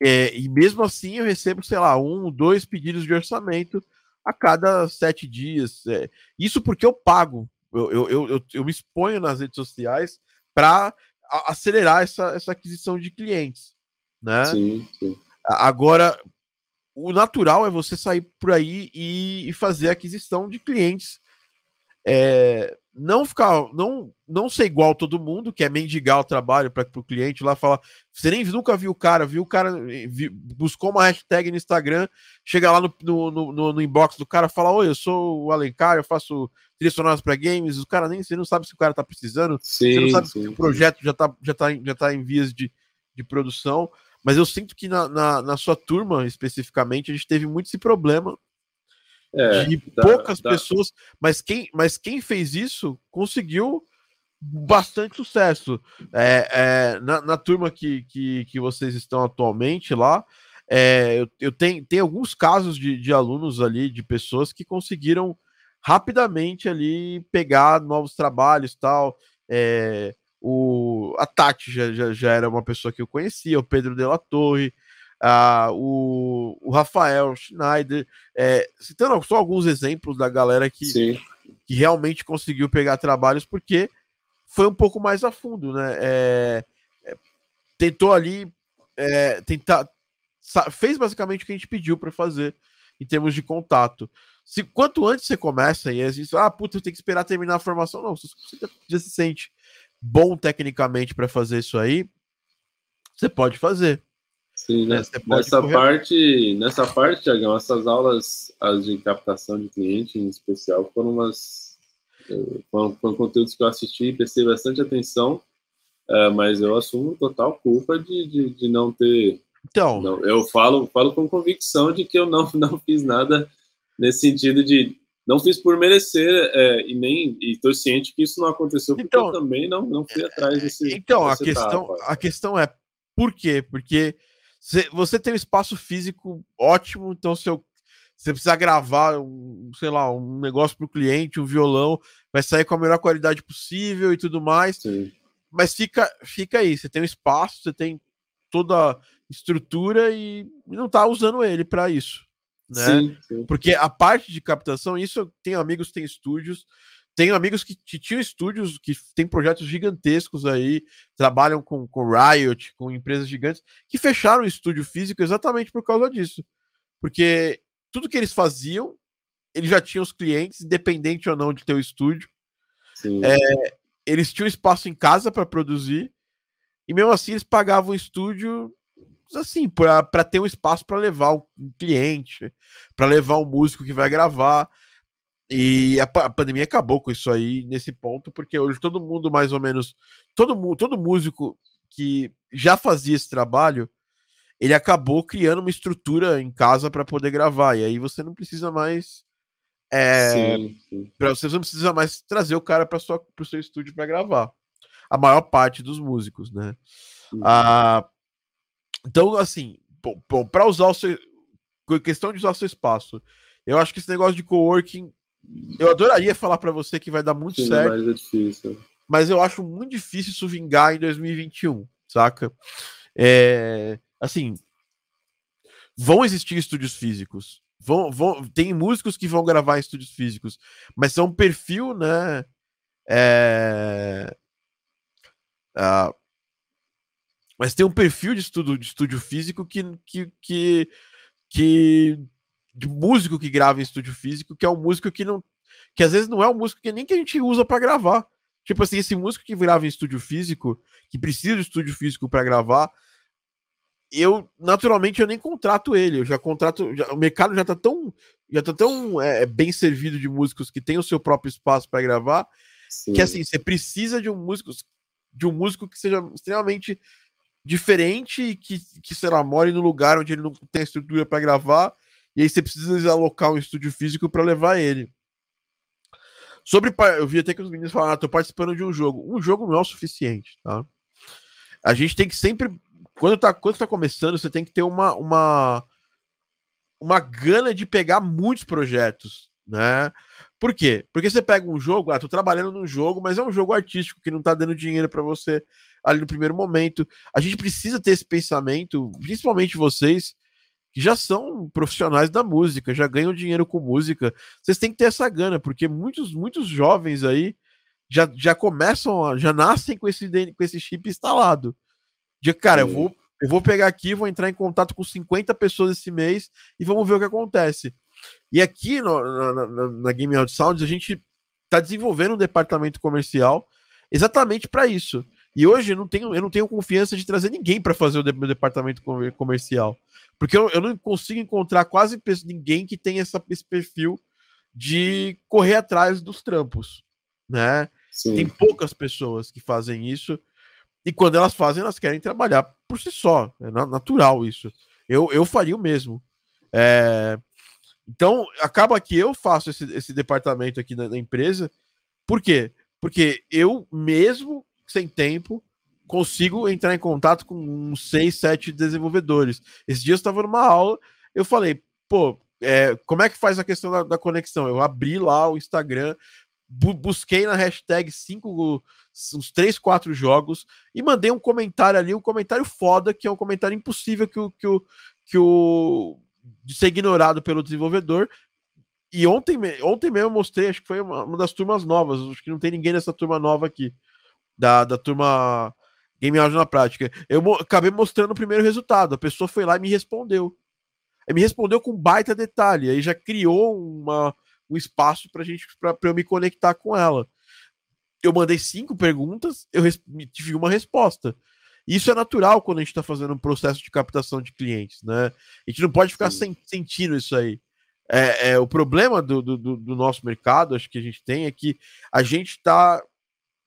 Speaker 1: É, e mesmo assim eu recebo, sei lá, um, dois pedidos de orçamento a cada sete dias. É, isso porque eu pago. Eu, eu, eu, eu, me exponho nas redes sociais para acelerar essa, essa aquisição de clientes. Né? Sim, sim. Agora, o natural é você sair por aí e, e fazer aquisição de clientes. É, não ficar, não, não ser igual todo mundo, que é mendigar o trabalho para o cliente lá falar. Você nem nunca viu o cara, viu o cara, viu, buscou uma hashtag no Instagram, chega lá no, no, no, no inbox do cara, fala: Oi, eu sou o Alencar, eu faço trilhas sonoras para games. O cara nem você não sabe se o cara tá precisando, sim, você não sabe sim. se o projeto já tá, já tá, já tá em vias de, de produção. Mas eu sinto que na, na, na sua turma, especificamente, a gente teve muito esse problema é, de dá, poucas dá. pessoas, mas quem, mas quem fez isso conseguiu bastante sucesso. É, é, na, na, turma que, que, que vocês estão atualmente lá, é, eu, eu tenho, tenho alguns casos de, de alunos ali, de pessoas que conseguiram rapidamente ali pegar novos trabalhos tal. É, o, a Tati já, já, já, era uma pessoa que eu conhecia, o Pedro de la Torre, a, o, o Rafael Schneider, é, citando só alguns exemplos da galera que, que realmente conseguiu pegar trabalhos, porque foi um pouco mais a fundo, né? É, é, tentou ali é, tentar fez basicamente o que a gente pediu para fazer em termos de contato. Se quanto antes você começa e existe, ah, puta, eu tenho que esperar terminar a formação, não, você já se sente bom tecnicamente para fazer isso aí, você pode fazer.
Speaker 2: Sim, né? nessa correr. parte, nessa parte, Tiagão, essas aulas as de captação de cliente em especial foram umas foram, foram conteúdos que eu assisti e prestei bastante atenção, uh, mas eu assumo total culpa de, de, de não ter. Então, não, eu falo, falo com convicção de que eu não, não fiz nada nesse sentido de não fiz por merecer é, e nem estou ciente que isso não aconteceu porque então, eu também não, não fui atrás desse.
Speaker 1: Então a questão a questão é por quê? Porque você tem um espaço físico ótimo, então se eu, você precisa gravar, um, sei lá, um negócio para o cliente, um violão, vai sair com a melhor qualidade possível e tudo mais. Sim. Mas fica, fica aí, você tem um espaço, você tem toda a estrutura e não está usando ele para isso né? Sim, sim. Porque a parte de captação, isso eu tenho amigos que têm estúdios, tenho amigos que, que tinham estúdios que têm projetos gigantescos aí, trabalham com, com Riot, com empresas gigantes, que fecharam o estúdio físico exatamente por causa disso. Porque tudo que eles faziam, eles já tinham os clientes, independente ou não de ter o estúdio. É, eles tinham espaço em casa para produzir, e mesmo assim eles pagavam o estúdio assim, para ter um espaço para levar um cliente, para levar um músico que vai gravar. E a, a, pandemia acabou com isso aí nesse ponto, porque hoje todo mundo mais ou menos, todo todo músico que já fazia esse trabalho, ele acabou criando uma estrutura em casa para poder gravar. E aí você não precisa mais É, Pra você não precisa mais trazer o cara para o seu estúdio para gravar. A maior parte dos músicos, né? Uhum. Ah, então, assim, para usar o seu. Questão de usar o seu espaço. Eu acho que esse negócio de coworking. Eu adoraria falar para você que vai dar muito Sim, certo. Mas, é difícil. mas eu acho muito difícil isso vingar em 2021, saca? É, assim, vão existir estúdios físicos. Vão, vão, tem músicos que vão gravar em estúdios físicos, mas são um perfil, né? É, mas tem um perfil de estudo de estúdio físico que, que, que, que de músico que grava em estúdio físico, que é um músico que não que às vezes não é um músico que nem que a gente usa para gravar. Tipo assim, esse músico que grava em estúdio físico, que precisa de estúdio físico para gravar, eu naturalmente eu nem contrato ele, eu já contrato, já, o mercado já tá tão já tá tão é, bem servido de músicos que tem o seu próprio espaço para gravar, Sim. que assim, você precisa de um músico de um músico que seja extremamente diferente e que, que sei lá, more no lugar onde ele não tem estrutura para gravar, e aí você precisa alocar um estúdio físico para levar ele. Sobre eu vi até que os meninos falaram, ah, tô participando de um jogo. Um jogo não é o suficiente, tá? A gente tem que sempre quando tá, quando tá começando, você tem que ter uma, uma, uma gana de pegar muitos projetos, né? Por quê? Porque você pega um jogo, ah, tô trabalhando num jogo, mas é um jogo artístico que não tá dando dinheiro para você ali no primeiro momento. A gente precisa ter esse pensamento, principalmente vocês que já são profissionais da música, já ganham dinheiro com música. Vocês têm que ter essa gana, porque muitos muitos jovens aí já, já começam, já nascem com esse com esse chip instalado. De cara, eu vou, eu vou pegar aqui, vou entrar em contato com 50 pessoas esse mês e vamos ver o que acontece. E aqui no, na, na, na Game Out Sounds, a gente está desenvolvendo um departamento comercial exatamente para isso. E hoje eu não tenho, eu não tenho confiança de trazer ninguém para fazer o meu departamento comercial. Porque eu, eu, não consigo encontrar quase ninguém que tenha essa, esse perfil de correr atrás dos trampos. Né? Sim. Tem poucas pessoas que fazem isso. E quando elas fazem, elas querem trabalhar por si só. É natural isso. Eu, eu faria o mesmo. É... Então, acaba que eu faço esse, esse departamento aqui na, na, empresa. Por quê? Porque eu mesmo, sem tempo, consigo entrar em contato com uns seis, sete desenvolvedores. Esse dia eu estava numa aula, eu falei, pô, é, como é que faz a questão da, da, conexão? Eu abri lá o Instagram, bu busquei na hashtag cinco, uns três, quatro jogos e mandei um comentário ali, um comentário foda, que é um comentário impossível que o, que o, que o de ser ignorado pelo desenvolvedor. E ontem, ontem mesmo eu mostrei, acho que foi uma, uma das turmas novas, acho que não tem ninguém nessa turma nova aqui, da, da turma Game Audio na prática. Eu mo acabei mostrando o primeiro resultado, a pessoa foi lá e me respondeu. Aí me respondeu com baita detalhe, aí já criou uma, um espaço para gente para eu me conectar com ela. Eu mandei cinco perguntas, eu tive uma resposta. Isso é natural quando a gente está fazendo um processo de captação de clientes, né? A gente não pode ficar sem, sentindo isso aí. É, é o problema do, do, do, nosso mercado, acho que a gente tem, é que a gente está.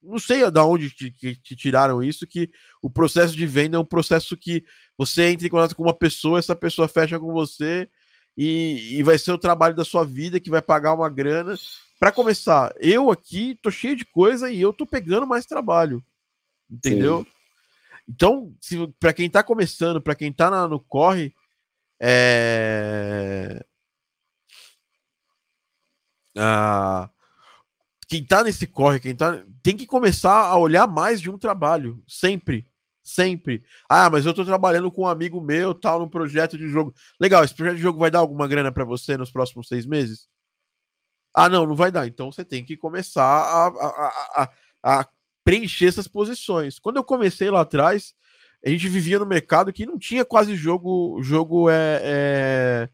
Speaker 1: Não sei de onde te, te, tiraram isso, que o processo de venda é um processo que você entra em contato com uma pessoa, essa pessoa fecha com você, e, e vai ser o trabalho da sua vida que vai pagar uma grana. Para começar, eu aqui tô cheio de coisa e eu tô pegando mais trabalho, entendeu? Sim. Então, para quem tá começando, para quem tá na, no corre, é... Ah, quem tá nesse corre, quem tá, tem que começar a olhar mais de um trabalho, sempre. Sempre. Ah, mas eu tô trabalhando com um amigo meu, tal, num projeto de jogo. Legal, esse projeto de jogo vai dar alguma grana para você nos próximos seis meses? Ah, não, não vai dar. Então você tem que começar a, a, a, a preencher essas posições. Quando eu comecei lá atrás, a gente vivia no mercado que não tinha quase jogo, jogo é, é,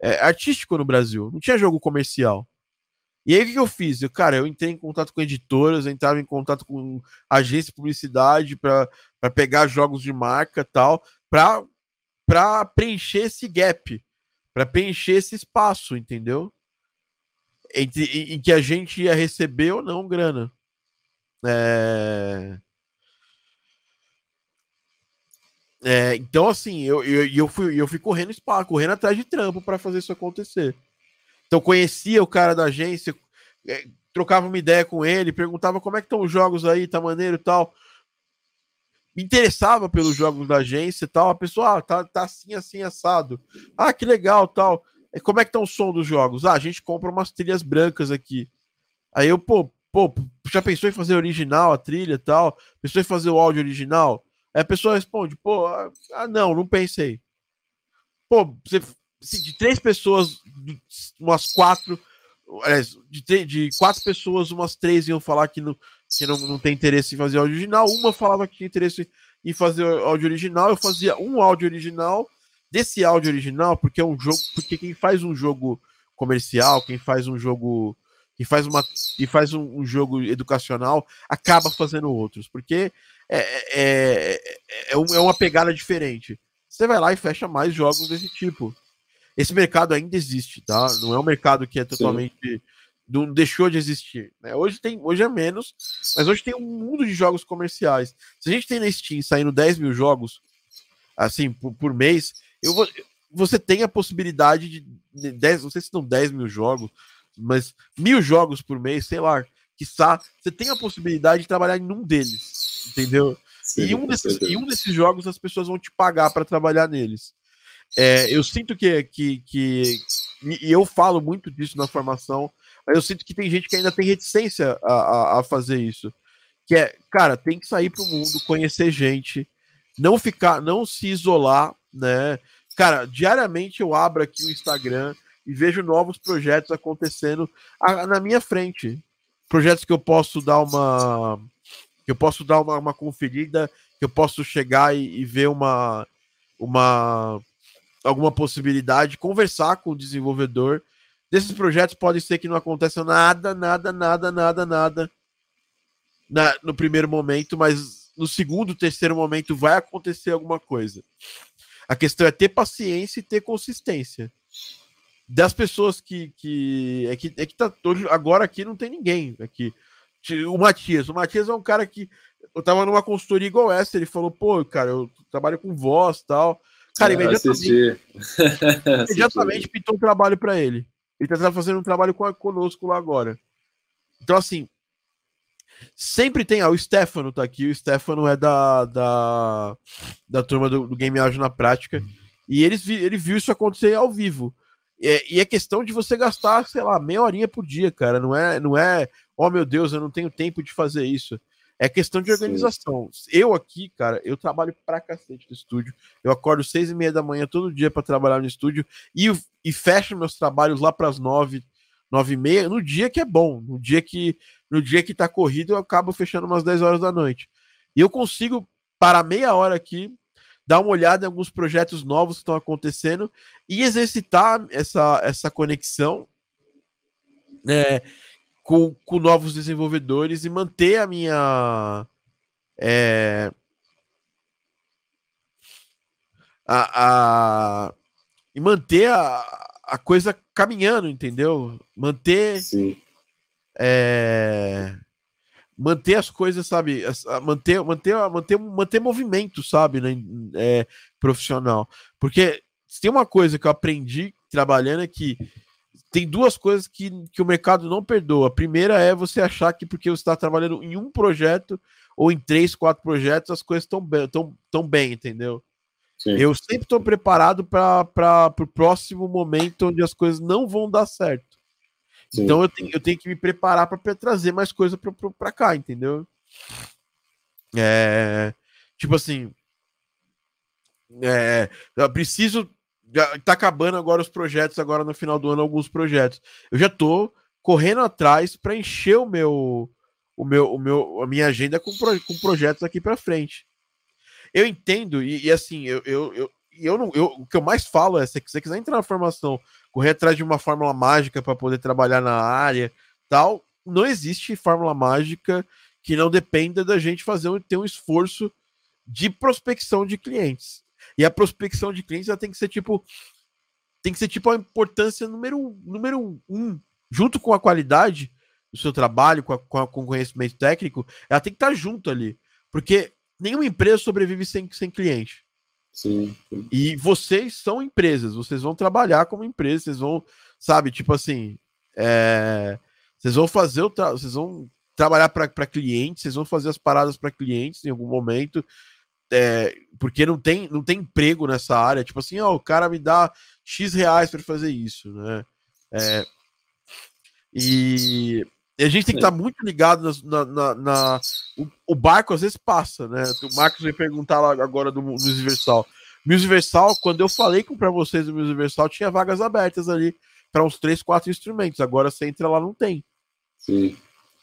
Speaker 1: é artístico no Brasil. Não tinha jogo comercial. E aí o que, eu fiz? Eu, cara, eu entrei em contato com editoras, eu entrava em contato com agência de publicidade para pegar jogos de marca tal, para preencher esse gap, para preencher esse espaço, entendeu? Entre, em, em, que a gente ia receber ou não grana. É... É, então, assim, eu, eu, eu, fui, eu fui correndo, correndo atrás de trampo para fazer isso acontecer. Então conhecia o cara da agência, é, trocava uma ideia com ele, perguntava como é que estão os jogos aí, tá maneiro e tal. Me interessava pelos jogos da agência e tal. A pessoa, ah, tá, tá assim, assim, assado. Ah, que legal, tal. E como é que tá o som dos jogos? Ah, a gente compra umas trilhas brancas aqui. Aí eu, pô, pô, já pensou em fazer original a trilha e tal? Pensou em fazer o áudio original? Aí a pessoa responde, pô, ah, ah não, não pensei. Pô, você, de três pessoas, umas quatro, de, de quatro pessoas, umas três iam falar que não, que não, não tem interesse em fazer áudio original, uma falava que tinha interesse em fazer áudio original, eu fazia um áudio original, desse áudio original, porque é um jogo, porque quem faz um jogo comercial, quem faz um jogo e faz, uma, e faz um, um, jogo educacional, acaba fazendo outros, porque é, é, é, é, é uma pegada diferente. Você vai lá e fecha mais jogos desse tipo. Esse mercado ainda existe, tá? Não é um mercado que é totalmente. Não deixou de existir. Né? Hoje, tem, hoje é menos, mas hoje tem um mundo de jogos comerciais. Se a gente tem na Steam saindo 10 mil jogos, assim, por, por mês, eu vou, você tem a possibilidade de 10, não sei se são 10 mil jogos, mas mil jogos por mês, sei lá, que você tem a possibilidade de trabalhar em um deles, entendeu? Sim, e, um desses, e um desses jogos as pessoas vão te pagar para trabalhar neles. É, eu sinto que, que, que. E eu falo muito disso na formação, mas eu sinto que tem gente que ainda tem reticência a, a, a fazer isso. Que é, cara, tem que sair pro mundo, conhecer gente, não ficar, não se isolar, né? Cara, diariamente eu abro aqui o Instagram e vejo novos projetos acontecendo na minha frente. Projetos que eu posso dar uma. que eu posso dar uma, uma conferida, que eu posso chegar e, e ver uma. uma alguma possibilidade, conversar com o desenvolvedor. Desses projetos pode ser que não aconteça nada, nada, nada, nada, nada na, no primeiro momento, mas no segundo, terceiro momento vai acontecer alguma coisa. A questão é ter paciência e ter consistência das pessoas que. que é que, é que tá, agora aqui não tem ninguém aqui. O Matias. O Matias é um cara que. Eu tava numa consultoria igual essa, ele falou, pô, cara, eu trabalho com voz tal. Cara, imediatamente, imediatamente pintou um trabalho para ele. Ele tá fazendo um trabalho com, conosco lá agora. Então, assim, sempre tem. Ah, o Stefano tá aqui. O Stefano é da, da, da turma do, do Game Audio na prática. E eles, ele viu isso acontecer ao vivo. É, e é questão de você gastar, sei lá, meia horinha por dia, cara. Não é, não é, oh meu Deus, eu não tenho tempo de fazer isso. É questão de organização. Sim. Eu aqui, cara, eu trabalho pra cacete no estúdio. Eu acordo seis e meia da manhã todo dia para trabalhar no estúdio e, e fecho meus trabalhos lá para as nove, nove e meia, no dia que é bom. No dia que, no dia que tá corrido, eu acabo fechando umas dez horas da noite. E eu consigo parar meia hora aqui, dar uma olhada em alguns projetos novos que estão acontecendo e exercitar essa, essa conexão né, com, com novos desenvolvedores e manter a minha. É, a, a, e manter a, a coisa caminhando, entendeu? Manter. Sim. É, manter as coisas, sabe? Manter, manter, manter, manter movimento, sabe? Né? É, profissional. Porque se tem uma coisa que eu aprendi trabalhando é que tem duas coisas que, que o mercado não perdoa. A primeira é você achar que porque você está trabalhando em um projeto ou em três, quatro projetos, as coisas estão bem, tão, tão bem, entendeu? Sim. Eu sempre estou preparado para o próximo momento onde as coisas não vão dar certo. Sim. Então eu tenho, eu tenho que me preparar para trazer mais coisa para cá, entendeu? É, tipo assim, é, eu preciso. Já tá acabando agora os projetos, agora no final do ano, alguns projetos. Eu já tô correndo atrás para encher o meu, o meu, o meu, a minha agenda com, pro, com projetos aqui para frente. Eu entendo, e, e assim, eu, eu, eu, eu, não, eu, o que eu mais falo é: se você quiser entrar na formação correr atrás de uma fórmula mágica para poder trabalhar na área, tal. Não existe fórmula mágica que não dependa da gente fazer ter um esforço de prospecção de clientes. E a prospecção de clientes ela tem que ser tipo tem que ser tipo a importância número, número um, junto com a qualidade do seu trabalho, com, a, com, a, com o conhecimento técnico, ela tem que estar junto ali. Porque nenhuma empresa sobrevive sem, sem cliente.
Speaker 2: Sim,
Speaker 1: E vocês são empresas, vocês vão trabalhar como empresa, vocês vão, sabe? Tipo assim, é, vocês vão fazer o vocês vão trabalhar para clientes, vocês vão fazer as paradas para clientes em algum momento, é, porque não tem, não tem emprego nessa área. Tipo assim, ó, o cara me dá X reais para fazer isso, né? É, e, e, a gente tem que estar tá muito ligado na. na, na o, o, barco às vezes passa, né? O Marcos veio perguntar lá agora do Musiversal. Musiversal, quando eu falei para vocês do Musiversal, tinha vagas abertas ali para uns três, quatro instrumentos. Agora você entra lá, não tem.
Speaker 2: Sim.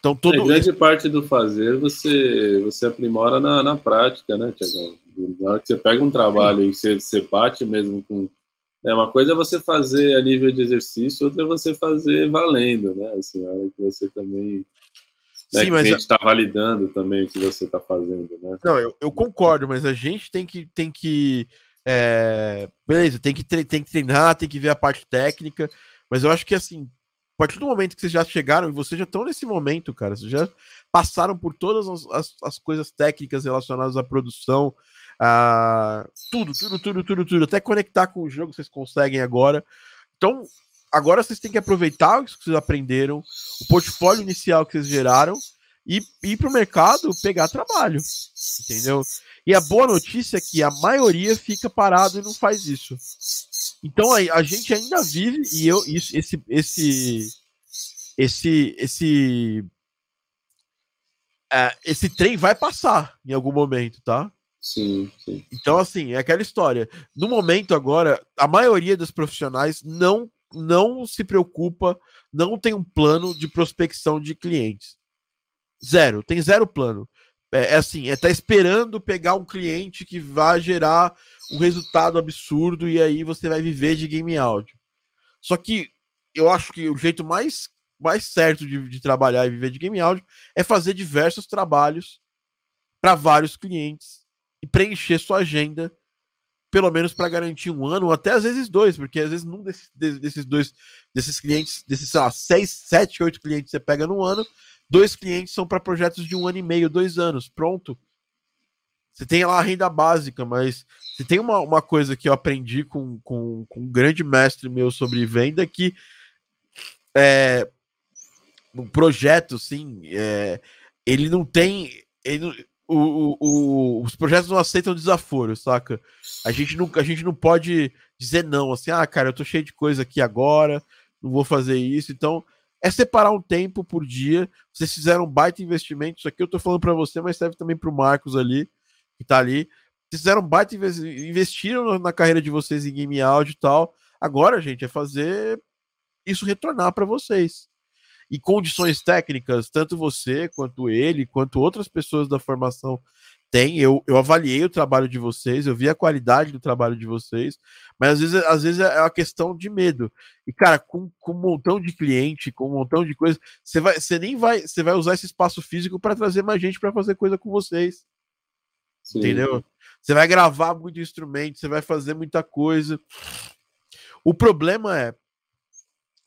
Speaker 2: Então, todo... É, grande parte do fazer você, você aprimora na, na prática, né, Tiagão? Na hora que você pega um trabalho e você, você bate mesmo com. É, uma coisa é você fazer a nível de exercício, outra é você fazer valendo, né? Assim, a hora que você também. Né, Sim, mas a gente está validando também o que você está fazendo, né?
Speaker 1: Não, eu, eu concordo, mas a gente tem que. Tem que é... Beleza, tem que, tem que treinar, tem que ver a parte técnica, mas eu acho que assim, a partir do momento que vocês já chegaram, e vocês já estão nesse momento, cara, vocês já passaram por todas as, as, as coisas técnicas relacionadas à produção, a tudo, tudo, tudo, tudo, tudo, até conectar com o jogo vocês conseguem agora. Então, agora vocês têm que aproveitar o que vocês aprenderam, o portfólio inicial que vocês geraram e ir para o mercado pegar trabalho, entendeu? E a boa notícia é que a maioria fica parado e não faz isso. Então a, a gente ainda vive e eu isso esse esse esse esse é, esse trem vai passar em algum momento, tá?
Speaker 2: Sim, sim.
Speaker 1: Então assim é aquela história. No momento agora a maioria dos profissionais não não se preocupa, não tem um plano de prospecção de clientes. Zero, tem zero plano. É, é assim, é tá esperando pegar um cliente que vai gerar um resultado absurdo e aí você vai viver de game áudio. Só que eu acho que o jeito mais, mais certo de, de trabalhar e viver de game áudio é fazer diversos trabalhos para vários clientes e preencher sua agenda, pelo menos para garantir um ano, ou até às vezes dois, porque às vezes num desses, desses dois, desses clientes, desses, sei lá, seis, sete, oito clientes você pega no ano, dois clientes são para projetos de um ano e meio, dois anos, pronto. Você tem lá a renda básica, mas se tem uma, uma coisa que eu aprendi com, com, com um grande mestre meu sobre venda que é, um projeto, sim, é, ele não tem. Ele não, o, o, os projetos não aceitam desaforo, saca? A gente, não, a gente não pode dizer não, assim, ah, cara, eu tô cheio de coisa aqui agora, não vou fazer isso. Então, é separar um tempo por dia. Vocês fizeram um baita investimento. Isso aqui eu tô falando para você, mas serve também para o Marcos ali que tá ali. Fizeram baita investiram na carreira de vocês em game áudio e tal. Agora, gente, é fazer isso retornar para vocês. E condições técnicas, tanto você, quanto ele, quanto outras pessoas da formação têm. Eu, eu avaliei o trabalho de vocês, eu vi a qualidade do trabalho de vocês, mas às vezes, às vezes é uma questão de medo. E, cara, com, com um montão de cliente, com um montão de coisa, você, vai, você nem vai, você vai usar esse espaço físico para trazer mais gente para fazer coisa com vocês. Sim. Entendeu? Você vai gravar muito instrumento, você vai fazer muita coisa. O problema é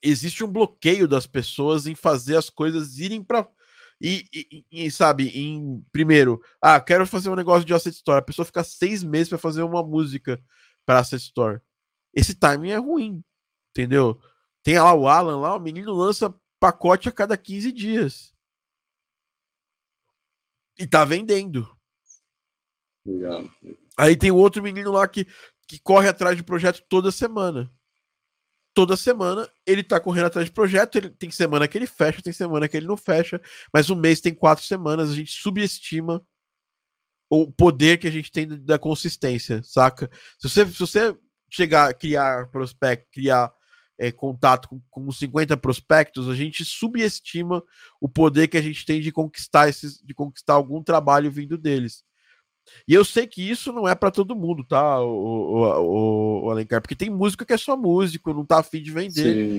Speaker 1: existe um bloqueio das pessoas em fazer as coisas irem para e, e, e, sabe, em primeiro, ah, quero fazer um negócio de asset store. A pessoa fica seis meses para fazer uma música para asset store. Esse timing é ruim, entendeu? Tem lá o Alan lá, o menino lança pacote a cada 15 dias. E tá vendendo.
Speaker 2: Legal.
Speaker 1: Aí tem outro menino lá que, que corre atrás de projeto toda semana. Toda semana ele tá correndo atrás de projeto. Ele, tem semana que ele fecha, tem semana que ele não fecha. Mas um mês tem quatro semanas. A gente subestima o poder que a gente tem da consistência, saca? Se você, se você chegar a criar prospect, criar é, contato com, com 50 prospectos, a gente subestima o poder que a gente tem de conquistar esses, de conquistar algum trabalho vindo deles. E eu sei que isso não é para todo mundo, tá, o, o, o, o, Alencar? Porque tem música que é só músico, não tá afim de vender.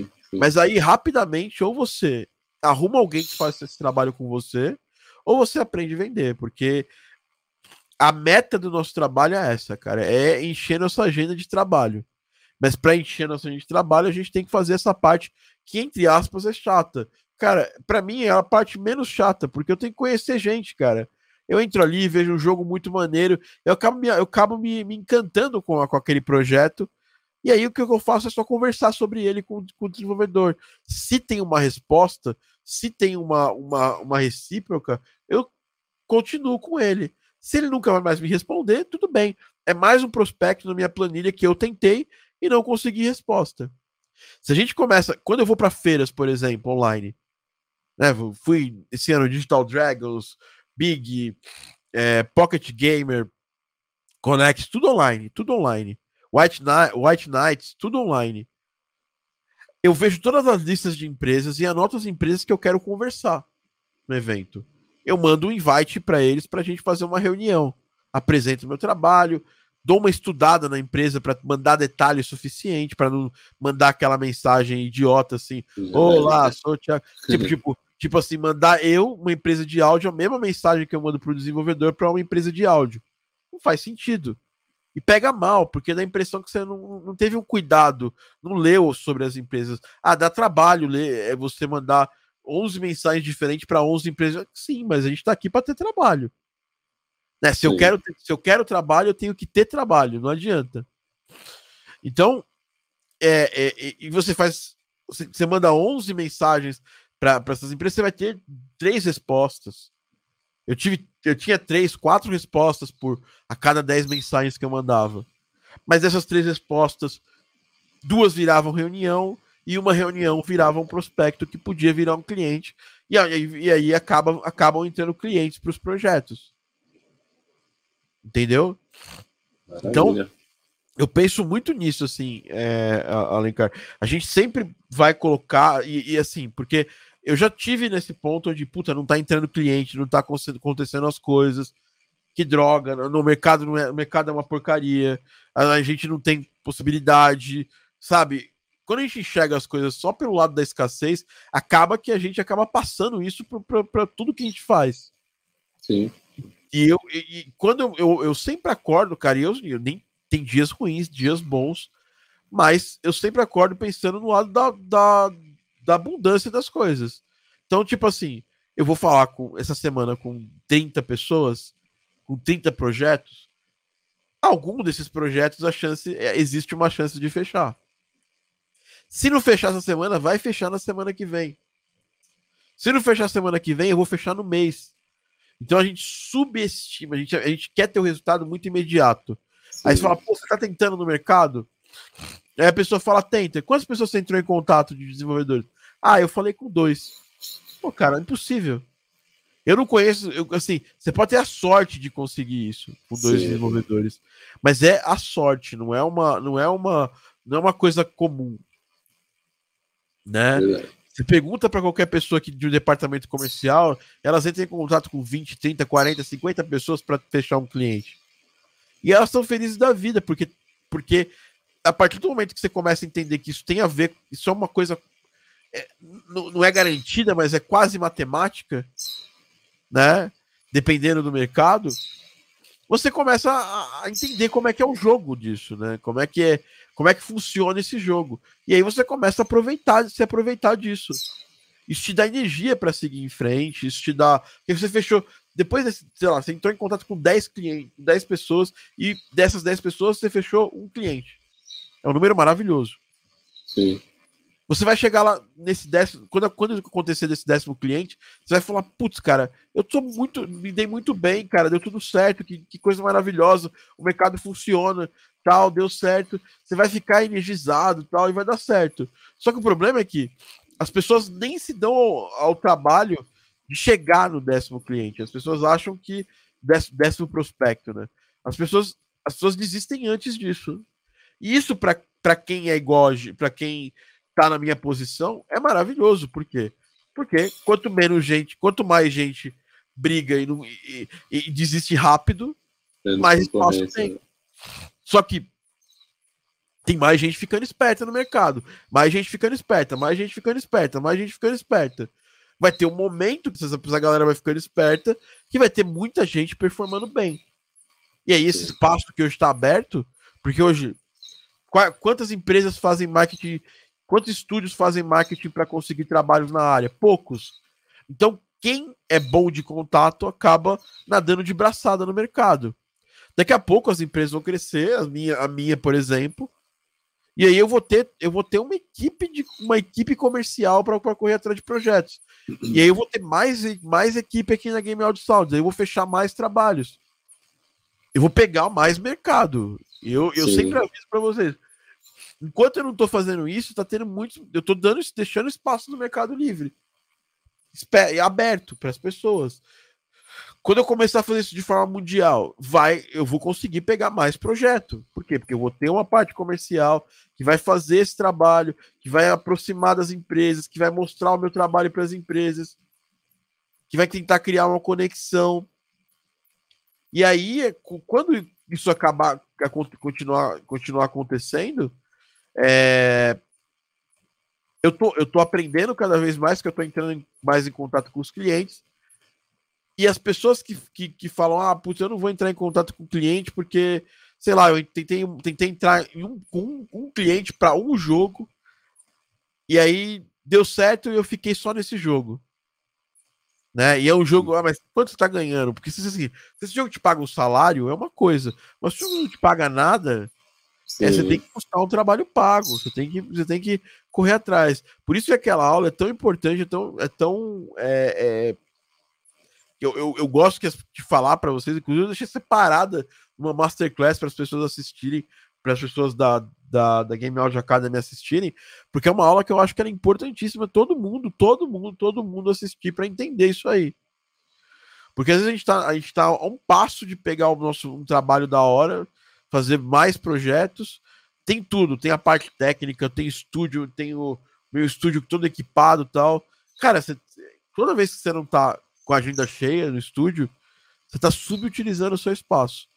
Speaker 1: Sim, sim. Mas aí, rapidamente, ou você arruma alguém que faça esse trabalho com você, ou você aprende a vender, porque a meta do nosso trabalho é essa, cara, é encher nossa agenda de trabalho. Mas para encher nossa agenda de trabalho, a gente tem que fazer essa parte que, entre aspas, é chata. Cara, para mim é a parte menos chata, porque eu tenho que conhecer gente, cara eu entro ali, vejo um jogo muito maneiro, eu acabo me, eu acabo me, me encantando com, com aquele projeto, E aí o que eu faço é só conversar sobre ele com, com o desenvolvedor. Se tem uma resposta, se tem uma, uma, uma recíproca, eu continuo com ele. Se ele nunca vai mais me responder, tudo bem. É mais um prospecto na minha planilha que eu tentei e não consegui resposta. Se a gente começa, quando eu vou para feiras, por exemplo, online, né, fui esse ano Digital Dragons, Big, é, Pocket Gamer, Connect, tudo online, tudo online. White, Night, White Nights, tudo online. Eu vejo todas as listas de empresas e anoto as empresas que eu quero conversar no evento. Eu mando um invite para eles para a gente fazer uma reunião. Apresento meu trabalho, dou uma estudada na empresa para mandar detalhe suficiente para não mandar aquela mensagem idiota assim: Olá, sou o Thiago. Tipo, tipo, tipo assim, mandar eu, uma empresa de áudio, a mesma mensagem que eu mando para o desenvolvedor para uma empresa de áudio. Não faz sentido. E pega mal, porque dá a impressão que você não, não teve um cuidado, não leu sobre as empresas. Ah, dá trabalho ler, é você mandar 11 mensagens diferentes para 11 empresas. Sim, mas a gente está aqui para ter trabalho. Né? Se, eu quero, se eu quero trabalho, eu tenho que ter trabalho, não adianta. Então, é, é, e você faz. Você, você manda 11 mensagens para essas empresas, você vai ter três respostas. Eu tive, eu tinha três, quatro respostas por a cada dez mensagens que eu mandava. Mas dessas três respostas, duas viravam reunião e uma reunião virava um prospecto que podia virar um cliente. E aí, e aí acabam, acabam entrando clientes para os projetos. Entendeu? Maravilha. Então, eu penso muito nisso, assim, é, Alencar. A gente sempre vai colocar, e, e, assim, porque eu já tive nesse ponto onde, puta, não tá entrando cliente, não tá acontecendo as coisas, que droga, no mercado não é, o mercado é uma porcaria, a, gente não tem possibilidade, sabe? Quando a gente enxerga as coisas só pelo lado da escassez, acaba que a gente acaba passando isso para tudo que a gente faz.
Speaker 2: Sim.
Speaker 1: E eu, e, e quando eu, eu, eu, sempre acordo, cara, e eu, eu, nem tem dias ruins, dias bons, mas eu sempre acordo pensando no lado da, da, da abundância das coisas. Então, tipo assim, eu vou falar com essa semana com 30 pessoas, com 30 projetos. Algum desses projetos a chance é, existe uma chance de fechar. Se não fechar essa semana, vai fechar na semana que vem. Se não fechar semana que vem, eu vou fechar no mês. Então a gente subestima, a gente, a gente quer ter o um resultado muito imediato. Sim. Aí você fala, pô, você tá tentando no mercado? Aí a pessoa fala, tenta. Quantas pessoas você entrou em contato de desenvolvedores? Ah, eu falei com dois. Pô, cara, impossível. Eu não conheço, eu, assim, você pode ter a sorte de conseguir isso com dois Sim. desenvolvedores, mas é a sorte, não é uma, não é uma, não é uma coisa comum, né? Verdade. Você pergunta para qualquer pessoa aqui de um departamento comercial, elas entram em contato com 20, 30, 40, 50 pessoas para fechar um cliente. E elas estão felizes da vida, porque, porque a partir do momento que você começa a entender que isso tem a ver, isso é uma coisa. É, não, não é garantida, mas é quase matemática, né? Dependendo do mercado, você começa a, entender como é que é o jogo disso, né? Como é que é como é que funciona esse jogo. E aí você começa a aproveitar, se aproveitar disso. Isso te dá energia para seguir em frente, isso te dá. Porque você fechou. Depois, desse, sei lá, você entrou em contato com 10 clientes, 10 pessoas, e dessas 10 pessoas você fechou um cliente. É um número maravilhoso.
Speaker 2: Sim.
Speaker 1: Você vai chegar lá nesse décimo. Quando, quando acontecer desse décimo cliente, você vai falar: putz, cara, eu tô muito. Me dei muito bem, cara, deu tudo certo, que, que coisa maravilhosa. O mercado funciona, tal, deu certo. Você vai ficar energizado, tal, e vai dar certo. Só que o problema é que as pessoas nem se dão ao, ao trabalho de chegar no décimo cliente. As pessoas acham que décimo, décimo prospecto, né? As pessoas, as pessoas desistem antes disso. E isso, para quem é igual, para quem tá na minha posição, é maravilhoso. Por quê? Porque quanto menos gente, quanto mais gente briga e, não, e, e desiste rápido, mais espaço tem. Né? Só que tem mais gente ficando esperta no mercado, mais gente ficando esperta, mais gente ficando esperta, mais gente ficando esperta. Vai ter um momento que essa galera vai ficando esperta que vai ter muita gente performando bem. E aí, esse espaço que hoje está aberto, porque hoje, quantas empresas fazem marketing Quantos estúdios fazem marketing para conseguir trabalhos na área? Poucos. Então, quem é bom de contato acaba nadando de braçada no mercado. Daqui a pouco as empresas vão crescer, a minha, a minha por exemplo, E aí eu vou ter, eu vou ter uma equipe de uma equipe comercial para correr atrás de projetos. E aí eu vou ter mais, mais equipe aqui na Game Audio Sound. Aí eu vou fechar mais trabalhos. Eu vou pegar mais mercado. Eu, eu sempre aviso para vocês. Enquanto eu não estou fazendo isso, tá tendo muito. Eu estou dando, deixando espaço no mercado livre. Aberto para as pessoas. Quando eu começar a fazer isso de forma mundial, vai, eu vou conseguir pegar mais projeto. Por quê? Porque eu vou ter uma parte comercial que vai fazer esse trabalho, que vai aproximar das empresas, que vai mostrar o meu trabalho para as empresas, que vai tentar criar uma conexão. E aí, quando isso acabar, continuar, continuar acontecendo, é, eu tô, eu tô aprendendo cada vez mais, que eu tô entrando mais em contato com os clientes e as pessoas que, que, que falam, ah, putz, eu não vou entrar em contato com o cliente porque, sei lá, eu tentei, tentei entrar em um, com um, um cliente para um jogo e aí deu certo e eu fiquei só nesse jogo. Né? E é um jogo, ah, mas quanto você tá ganhando? Porque se, assim, se esse jogo te paga um salário, é uma coisa, mas se o jogo não te paga nada, é, você tem que buscar um trabalho pago, você tem que, você tem que correr atrás. Por isso que aquela aula é tão importante, é tão, é tão é, é, eu, eu, eu gosto de falar para vocês, inclusive eu deixei separada uma masterclass para as pessoas assistirem, para as pessoas da, da, da Game Audio Academy assistirem, porque é uma aula que eu acho que era importantíssima todo mundo, todo mundo, todo mundo assistir para entender isso aí. Porque às vezes a gente está a gente tá a um passo de pegar o nosso um trabalho da hora, fazer mais projetos, tem tudo, tem a parte técnica, tem estúdio, tem o meu estúdio todo equipado tal. Cara, você, toda vez que você não está com a agenda cheia no estúdio, você está subutilizando o seu espaço.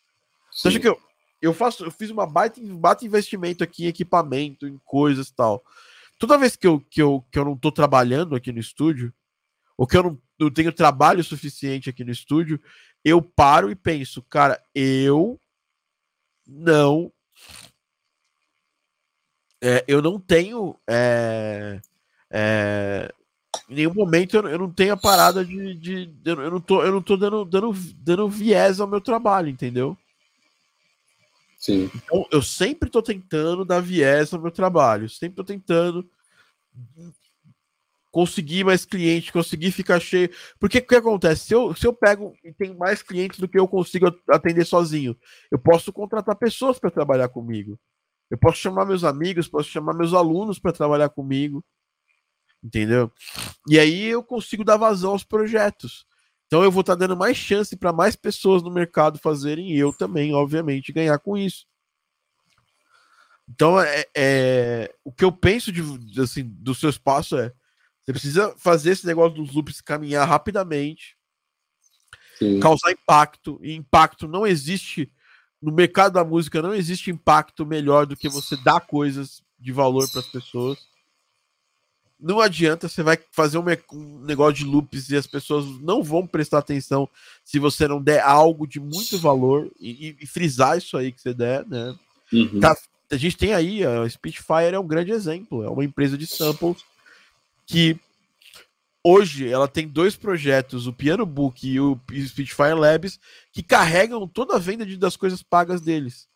Speaker 1: Sim. Você acha que eu, eu faço, eu fiz uma baita, baita investimento aqui em equipamento, em coisas e tal. Toda vez que eu, que eu, que eu não estou trabalhando aqui no estúdio, ou que eu não, não tenho trabalho suficiente aqui no estúdio, eu paro e penso, cara, eu não. É, eu não tenho. É, é, em nenhum momento eu, eu não tenho a parada de. de, de eu, não tô, eu não tô dando, dando, dando viés ao meu trabalho, entendeu?
Speaker 2: Sim.
Speaker 1: Então, eu sempre tô tentando dar viés ao meu trabalho, sempre tô tentando conseguir mais clientes, conseguir ficar cheio. Porque o que acontece? Se eu, se eu pego e tenho mais clientes do que eu consigo atender sozinho, eu posso contratar pessoas para trabalhar comigo. Eu posso chamar meus amigos, posso chamar meus alunos para trabalhar comigo entendeu? E aí eu consigo dar vazão aos projetos. Então eu vou estar tá dando mais chance para mais pessoas no mercado fazerem e eu também, obviamente, ganhar com isso. Então é, é o que eu penso de, assim do seu espaço é você precisa fazer esse negócio dos loops caminhar rapidamente, Sim. causar impacto. E impacto não existe no mercado da música, não existe impacto melhor do que você dar coisas de valor para as pessoas não adianta, você vai fazer um, negócio de loops e as pessoas não vão prestar atenção se você não der algo de muito valor e, e frisar isso aí que você der, né? Uhum. Tá, a gente tem aí, a Spitfire é um grande exemplo, é uma empresa de samples que hoje ela tem dois projetos, o Piano Book e o Spitfire Labs, que carregam toda a venda de, das coisas pagas deles.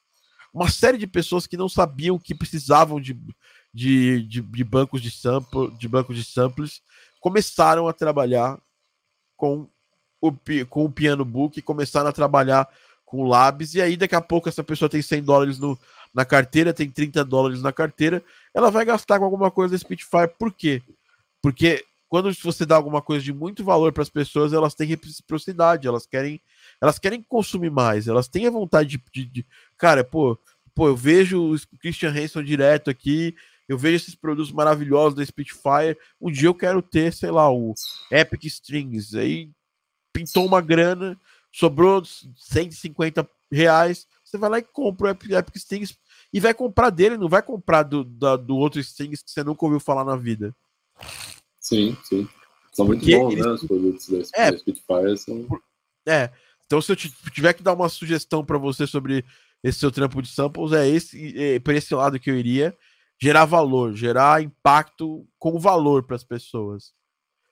Speaker 1: Uma série de pessoas que não sabiam que precisavam de de, de, de bancos de sample, de bancos de samples, começaram a trabalhar com o, com o Piano Book, começaram a trabalhar com o Labs, e aí daqui a pouco essa pessoa tem 100 dólares no, na carteira, tem 30 dólares na carteira, ela vai gastar com alguma coisa da Spitfire. Por quê? Porque quando você dá alguma coisa de muito valor para as pessoas, elas têm reciprocidade, elas querem, elas querem consumir mais, elas têm a vontade de, de, de cara, pô, pô, eu vejo o Christian Hanson direto aqui, eu vejo esses produtos maravilhosos da Spitfire. Um dia eu quero ter, sei lá, o Epic Strings. Aí pintou uma grana, sobrou 150 reais. Você vai lá e compra o Epic, Epic Strings e vai comprar dele, não vai comprar do, da, do outro Strings que você nunca ouviu falar na vida.
Speaker 2: Sim, sim. São muito Porque bons, eles... né? Os produtos da, é, Spitfire são.
Speaker 1: É. Então, se eu tiver que dar uma sugestão para você sobre esse seu trampo de samples, é esse, é, por esse lado que eu iria gerar valor, gerar impacto com valor para as pessoas.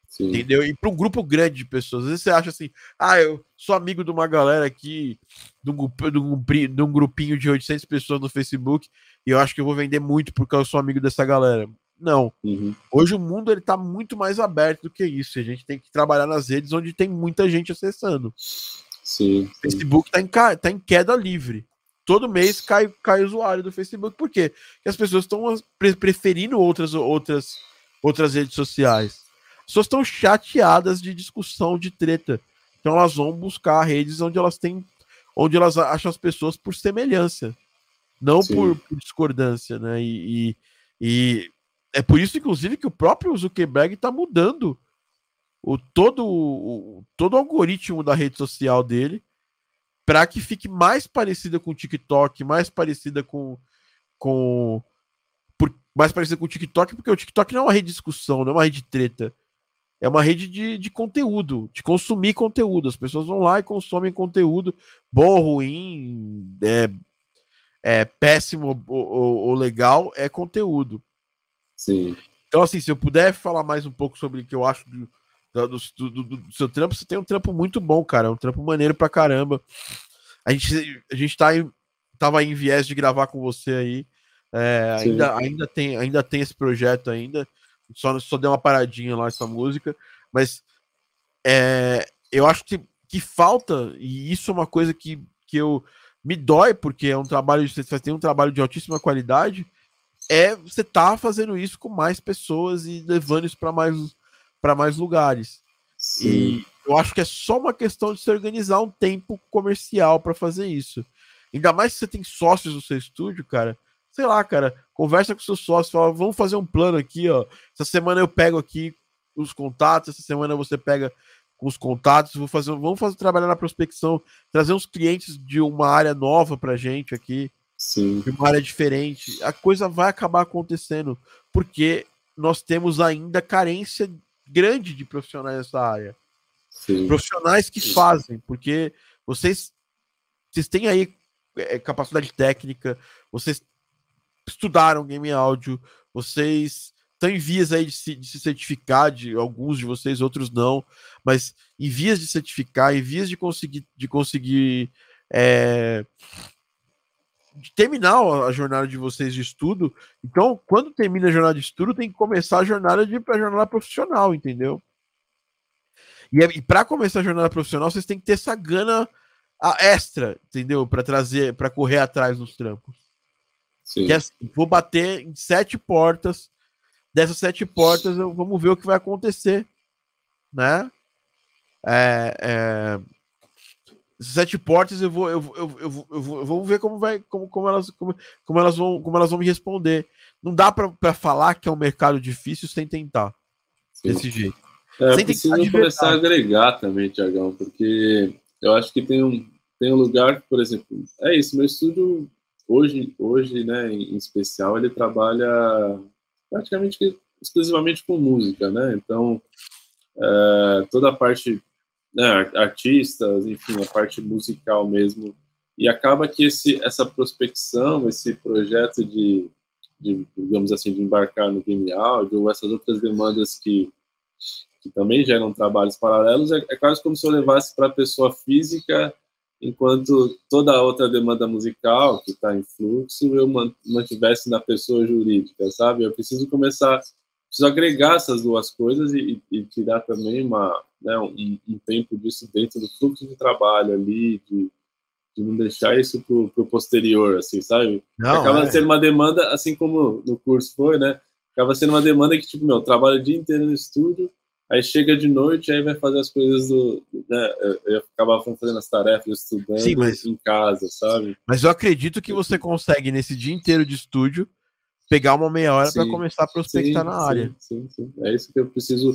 Speaker 1: Sim. Entendeu? E para um grupo grande de pessoas. Às vezes você acha assim, ah, eu sou amigo de uma galera aqui, de um, de um, de um grupinho de 800 pessoas no Facebook, e eu acho que eu vou vender muito porque eu sou amigo dessa galera. Não. Uhum. Hoje o mundo ele tá muito mais aberto do que isso. A gente tem que trabalhar nas redes onde tem muita gente acessando.
Speaker 2: Sim.
Speaker 1: O Facebook tá em, tá em queda livre. Todo mês cai, cai usuário do Facebook. Por quê? Porque as pessoas estão preferindo outras, outras, outras redes sociais pessoas estão chateadas de discussão, de treta. Então elas vão buscar redes onde elas têm, onde elas acham as pessoas por semelhança, não por, por, discordância, né? E, e, e, é por isso, inclusive, que o próprio Zuckerberg está mudando o todo o todo o algoritmo da rede social dele para que fique mais parecida com o TikTok, mais parecida com com por, mais parecida com o TikTok, porque o TikTok não é uma rede de discussão, não é uma rede de treta é uma rede de, de conteúdo, de consumir conteúdo. As pessoas vão lá e consomem conteúdo, bom, ruim, é, é péssimo ou, ou, ou, legal, é conteúdo.
Speaker 2: Sim.
Speaker 1: Então, assim, se eu puder falar mais um pouco sobre o que eu acho do, do, do, do, seu trampo, você tem um trampo muito bom, cara. É um trampo maneiro pra caramba. A gente, a gente tá em, tava em viés de gravar com você aí. É, ainda, ainda, tem, ainda tem esse projeto ainda. Só, só deu uma paradinha lá essa música. Mas é, eu acho que, que falta, e isso é uma coisa que, que eu me dói, porque é um trabalho, você tem um trabalho de altíssima qualidade, é você tá fazendo isso com mais pessoas e levando isso para mais, mais lugares. Sim. E eu acho que é só uma questão de se organizar um tempo comercial para fazer isso. Ainda mais se você tem sócios no seu estúdio, cara sei lá, cara, conversa com seus sócios, fala, vamos fazer um plano aqui, ó. Essa semana eu pego aqui os contatos, essa semana você pega com os contatos, vou fazer, vamos fazer trabalhar na prospecção, trazer uns clientes de uma área nova pra gente aqui,
Speaker 2: Sim.
Speaker 1: de uma área diferente. A coisa vai acabar acontecendo, porque nós temos ainda carência grande de profissionais nessa área. Sim. Profissionais que fazem, porque vocês vocês têm aí é, capacidade técnica, vocês estudaram game áudio, vocês estão em vias aí de se, de se, certificar, de alguns de vocês, outros não, mas em vias de certificar, em vias de conseguir, de conseguir é, terminar a jornada de vocês de estudo. Então, quando termina a jornada de estudo, tem que começar a jornada de a jornada profissional, entendeu? E, e para começar a jornada profissional, vocês têm que ter essa gana extra, entendeu? Para trazer, para correr atrás dos trampos. Que é assim, vou bater em sete portas. Dessas sete portas, eu, vamos ver o que vai acontecer, né? É, é, sete portas eu vou eu, eu, eu, eu, vou, eu vou ver como vai como, como elas como, como elas vão como elas vão me responder não dá para falar que é um mercado difícil sem tentar Sim. desse jeito
Speaker 2: é, sem preciso começar a agregar também Tiagão porque eu acho que tem um tem um lugar por exemplo é isso meu estúdio hoje, hoje, né, em especial, ele trabalha praticamente exclusivamente com música, né? Então, é, toda a parte, né, artistas, enfim, a parte musical mesmo, e acaba que esse, essa prospecção, esse projeto de, de, digamos assim, de embarcar no game audio, ou essas outras demandas que, que também geram trabalhos paralelos, é, é quase como se eu levasse para a pessoa física enquanto toda a outra demanda musical que está em fluxo eu mantivesse na pessoa jurídica, sabe? Eu preciso começar, preciso agregar essas duas coisas e, e tirar também uma, né, um, um, tempo disso dentro do fluxo de trabalho ali, de, de não deixar isso para o posterior, assim, sabe? Não, Acaba é. sendo uma demanda, assim como no curso foi, né? Acaba sendo uma demanda que, tipo, meu, trabalho o dia inteiro no estúdio, Aí chega de noite, aí vai fazer as coisas do. Né, eu acabava fazendo as tarefas, estudando Sim, mas, em casa, sabe?
Speaker 1: Mas eu acredito que você consegue, nesse dia inteiro de estúdio, pegar uma meia hora para começar a prospectar sim, na área.
Speaker 2: Sim, sim, É isso que eu preciso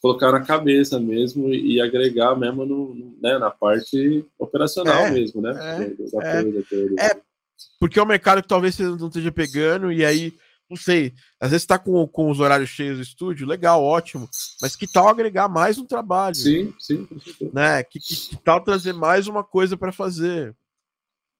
Speaker 2: colocar na cabeça mesmo e agregar mesmo no, né, na parte operacional é, mesmo, né?
Speaker 1: É, da é, coisa, é, porque é um mercado que talvez você não esteja pegando, e aí não sei, às vezes está com, com os horários cheios do estúdio, legal, ótimo, mas que tal agregar mais um trabalho?
Speaker 2: Sim, sim.
Speaker 1: Né? Que, que, que tal trazer mais uma coisa para fazer?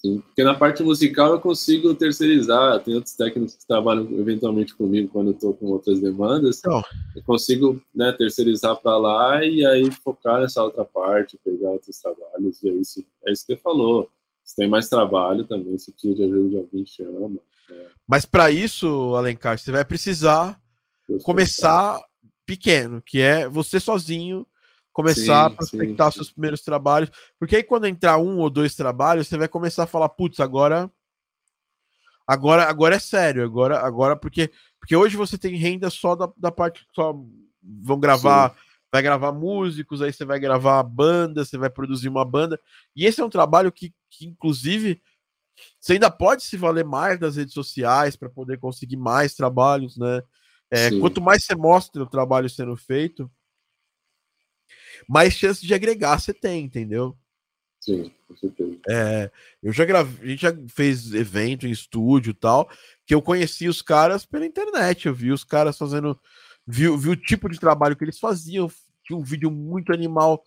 Speaker 2: Sim, porque na parte musical eu consigo terceirizar, tem outros técnicos que trabalham eventualmente comigo quando eu estou com outras demandas. Oh. Eu consigo né, terceirizar para lá e aí focar nessa outra parte, pegar outros trabalhos. E é isso, é isso que você falou. Se tem mais trabalho também, se precisa de ajuda de alguém, chama.
Speaker 1: É. Mas para isso, Alencar, você vai precisar começar pequeno, que é você sozinho começar sim, a prospectar sim, seus primeiros trabalhos, porque aí quando entrar um ou dois trabalhos, você vai começar a falar, putz, agora agora agora é sério, agora agora porque porque hoje você tem renda só da, da parte só vão gravar, sim. vai gravar músicos, aí você vai gravar banda, você vai produzir uma banda, e esse é um trabalho que, que inclusive você ainda pode se valer mais das redes sociais para poder conseguir mais trabalhos, né? É, quanto mais você mostra o trabalho sendo feito, mais chance de agregar você tem, entendeu?
Speaker 2: Sim, com certeza.
Speaker 1: É, eu já gravei, a gente já fez evento em estúdio e tal, que eu conheci os caras pela internet, eu vi os caras fazendo, vi, vi o tipo de trabalho que eles faziam, tinha um vídeo muito animal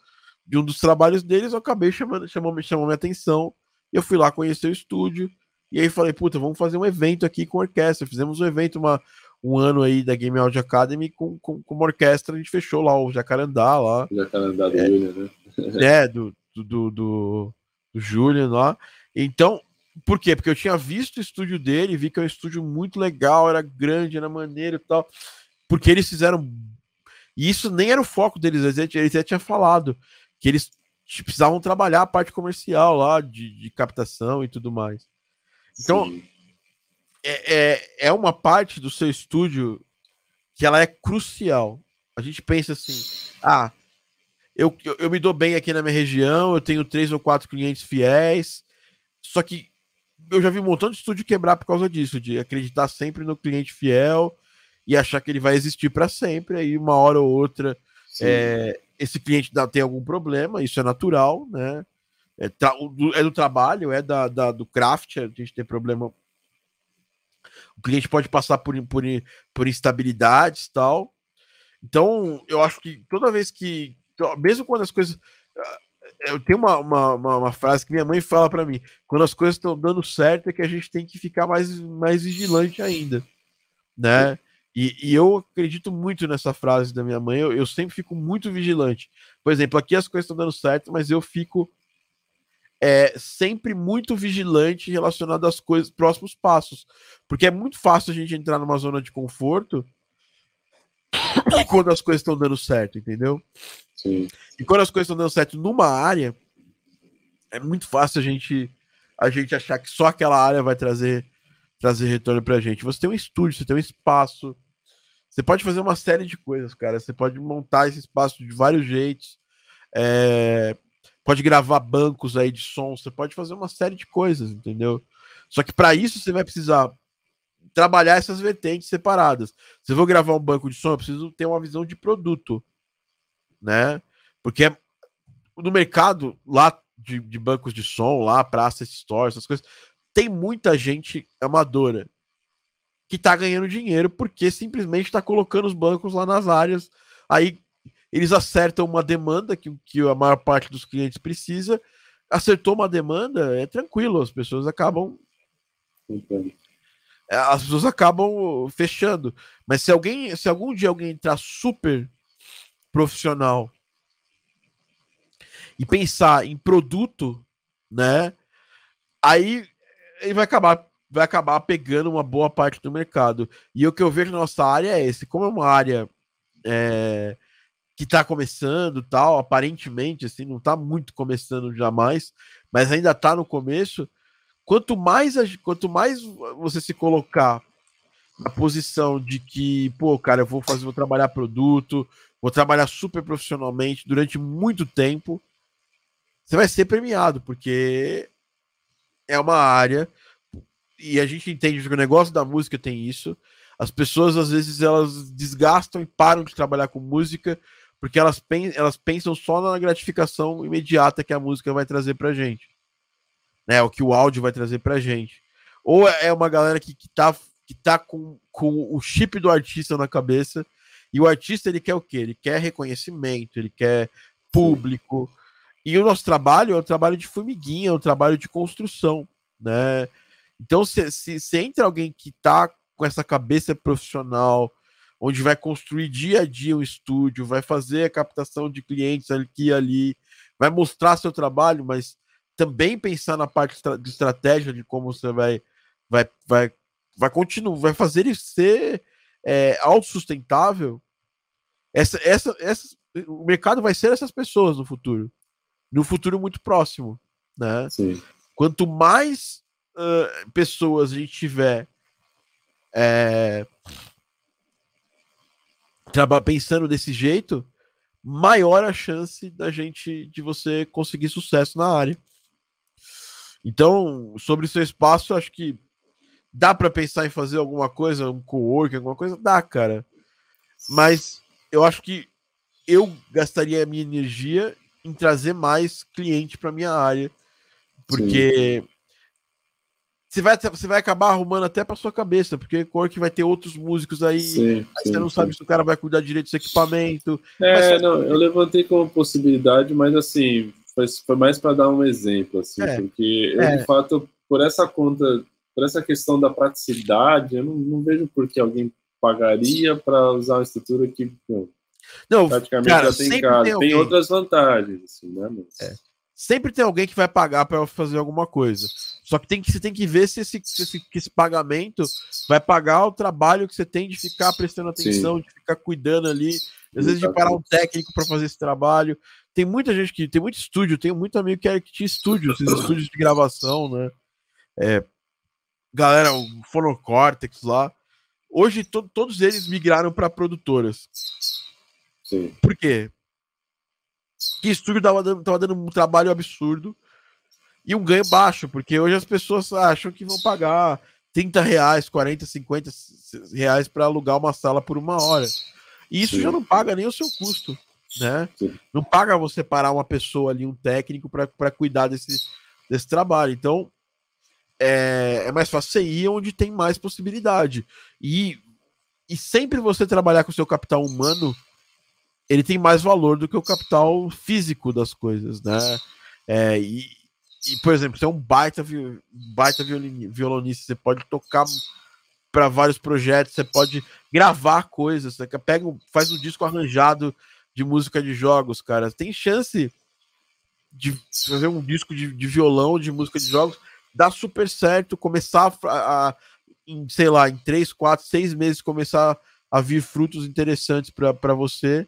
Speaker 1: de um dos trabalhos deles, eu acabei chamando, chamou, chamou minha atenção, eu fui lá conhecer o estúdio, e aí falei, puta, vamos fazer um evento aqui com orquestra, fizemos um evento, uma, um ano aí da Game Audio Academy com, com, com, uma orquestra, a gente fechou lá o Jacarandá lá.
Speaker 2: Jacarandá do é, Julian, né?
Speaker 1: é, do, do, do, do, do Julian lá. Então, por quê? Porque eu tinha visto o estúdio dele, vi que é um estúdio muito legal, era grande, era maneiro e tal. Porque eles fizeram. E isso nem era o foco deles, eles, eles já tinham falado que eles precisavam trabalhar a parte comercial lá, de, de captação e tudo mais. Então, Sim é, é, é uma parte do seu estúdio que ela é crucial. A gente pensa assim, ah, eu, eu, eu, me dou bem aqui na minha região, eu tenho três ou quatro clientes fiéis, só que eu já vi um montão de estúdio quebrar por causa disso, de acreditar sempre no cliente fiel e achar que ele vai existir para sempre, aí uma hora ou outra é, esse cliente dá, tem algum problema, isso é natural, né? É, do, é do trabalho, é da, da, do craft, a gente tem problema o cliente pode passar por, por, por instabilidades tal. Então, eu acho que toda vez que, mesmo quando as coisas. Ah, eu tenho uma, uma, uma, uma frase que minha mãe fala para mim: quando as coisas estão dando certo, é que a gente tem que ficar mais, mais vigilante ainda, né? E, e, eu acredito muito nessa frase da minha mãe. Eu, eu, sempre fico muito vigilante. Por exemplo, aqui as coisas estão dando certo, mas eu fico é sempre muito vigilante relacionado às coisas, próximos passos. Porque é muito fácil a gente entrar numa zona de conforto quando as coisas estão dando certo, entendeu?
Speaker 2: Sim.
Speaker 1: E quando as coisas estão dando certo numa área, é muito fácil a gente a gente achar que só aquela área vai trazer trazer retorno pra gente. Você tem um estúdio, você tem um espaço, você pode fazer uma série de coisas, cara. Você pode montar esse espaço de vários jeitos. É, pode gravar bancos aí de som, você pode fazer uma série de coisas, entendeu? Só que para isso você vai precisar trabalhar essas vertentes separadas. Se eu vou gravar um banco de som, eu preciso ter uma visão de produto, né? Porque no mercado lá de, de bancos de som, lá praça store, essas coisas, tem muita gente amadora que tá ganhando dinheiro porque simplesmente está colocando os bancos lá nas áreas. Aí eles acertam uma demanda que, que a maior parte dos clientes precisa, acertou uma demanda, é tranquilo, as pessoas acabam. É, as pessoas acabam fechando. Mas se alguém, se algum dia alguém entrar super profissional e pensar em produto, né? Aí ele vai acabar vai acabar pegando uma boa parte do mercado. E o que eu vejo na nossa área é esse, como é uma área é, que está começando tal, aparentemente, assim, não está muito começando jamais, mas ainda está no começo. Quanto mais, quanto mais você se colocar na posição de que, pô, cara, eu vou fazer, vou trabalhar produto, vou trabalhar super profissionalmente durante muito tempo, você vai ser premiado, porque é uma área e a gente entende que o negócio da música tem isso. As pessoas às vezes elas desgastam e param de trabalhar com música porque elas, pen elas pensam só na gratificação imediata que a música vai trazer pra gente, né? O que o áudio vai trazer pra gente. Ou é uma galera que, que tá, que tá com, com o chip do artista na cabeça, e o artista ele quer o quê? Ele quer reconhecimento, ele quer público. E o nosso trabalho é um trabalho de formiguinha, é um trabalho de construção. né? Então, se, se, se entra alguém que está com essa cabeça profissional, onde vai construir dia a dia um estúdio, vai fazer a captação de clientes aqui e ali, vai mostrar seu trabalho, mas também pensar na parte de estratégia de como você vai vai vai vai continuar, vai fazer ele ser é, autossustentável. Essa, essa, essa, o mercado vai ser essas pessoas no futuro, no futuro muito próximo, né? Sim. Quanto mais uh, pessoas a gente tiver é, pensando desse jeito, maior a chance da gente de você conseguir sucesso na área. Então, sobre seu espaço, acho que dá para pensar em fazer alguma coisa, um co-work, alguma coisa, dá, cara. Mas eu acho que eu gastaria a minha energia em trazer mais cliente para minha área, porque Sim você vai, você vai acabar arrumando até para sua cabeça, porque cor que vai ter outros músicos aí, sim, aí sim, você não sim. sabe se o cara vai cuidar direito desse equipamento.
Speaker 2: É, não, eu levantei como possibilidade, mas assim, foi, foi mais para dar um exemplo, assim, é, porque eu, é. de fato, por essa conta, por essa questão da praticidade, eu não, não vejo por que alguém pagaria para usar uma estrutura que não, não praticamente cara, já tem casa. Tem, tem, outras vantagens, assim, né? Mas...
Speaker 1: É. Sempre tem alguém que vai pagar para fazer alguma coisa. Só que, tem que você tem que ver se esse, se esse, esse pagamento vai pagar o trabalho que você tem de ficar prestando atenção, Sim. de ficar cuidando ali, às vezes de parar um técnico para fazer esse trabalho. Tem muita gente que tem muito estúdio, tem muito amigo que, é, que tinha estúdio, esses estúdios de gravação, né? É, galera, o Fonocortex lá. Hoje to, todos eles migraram para produtoras. Sim. Por quê? Que estúdio tava dando, tava dando um trabalho absurdo e um ganho baixo, porque hoje as pessoas acham que vão pagar 30 reais, 40, 50 reais para alugar uma sala por uma hora. E isso Sim. já não paga nem o seu custo, né? Sim. Não paga você parar uma pessoa ali, um técnico, para cuidar desse, desse trabalho. Então, é, é mais fácil você ir onde tem mais possibilidade. E, e sempre você trabalhar com o seu capital humano ele tem mais valor do que o capital físico das coisas, né? É, e, e, por exemplo, você é um baita, baita violonista, você pode tocar para vários projetos, você pode gravar coisas, você pega, faz um disco arranjado de música de jogos, cara. Tem chance de fazer um disco de, de violão, de música de jogos, dá super certo, começar a, a em, sei lá, em três, quatro, seis meses começar a vir frutos interessantes para você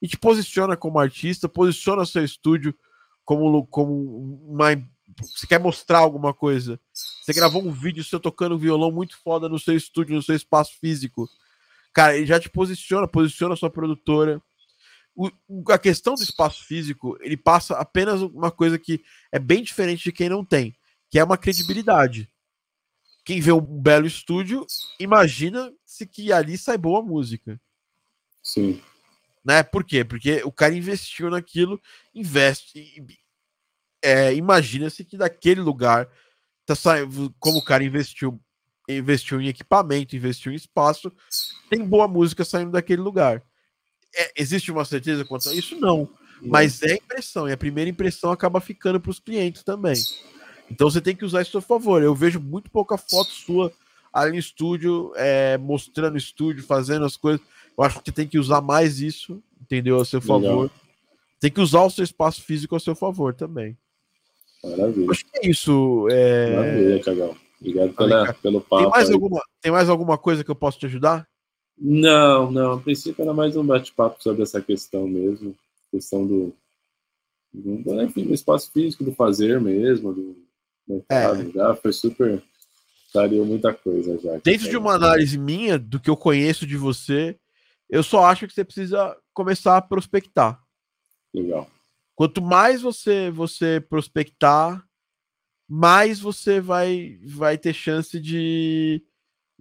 Speaker 1: e te posiciona como artista, posiciona seu estúdio como, como uma. Você quer mostrar alguma coisa. Você gravou um vídeo seu tocando violão muito foda no seu estúdio, no seu espaço físico. Cara, ele já te posiciona, posiciona sua produtora. O, a questão do espaço físico, ele passa apenas uma coisa que é bem diferente de quem não tem, que é uma credibilidade. Quem vê um belo estúdio, imagina se que ali sai boa música.
Speaker 2: Sim.
Speaker 1: Né? Por quê? Porque o cara investiu naquilo, investe. É, Imagina-se que daquele lugar tá saindo, como o cara investiu, investiu em equipamento, investiu em espaço, tem boa música saindo daquele lugar. É, existe uma certeza quanto a isso? Não. Mas é impressão, e a primeira impressão acaba ficando para os clientes também. Então você tem que usar isso a favor. Eu vejo muito pouca foto sua ali no estúdio, é, mostrando o estúdio, fazendo as coisas. Eu acho que tem que usar mais isso, entendeu? A seu favor. Legal. Tem que usar o seu espaço físico a seu favor também.
Speaker 2: Maravilha.
Speaker 1: Acho que é isso. É...
Speaker 2: Maravilha, Cagão. Obrigado pela, pelo papo.
Speaker 1: Tem mais, alguma, tem mais alguma coisa que eu posso te ajudar?
Speaker 2: Não, não. A princípio era mais um bate-papo sobre essa questão mesmo. Questão do, do, enfim, do espaço físico, do fazer mesmo, do mercado. É. Já foi super. Daria muita coisa já.
Speaker 1: Dentro de uma análise minha, do que eu conheço de você, eu só acho que você precisa começar a prospectar.
Speaker 2: Legal.
Speaker 1: Quanto mais você você prospectar, mais você vai vai ter chance de,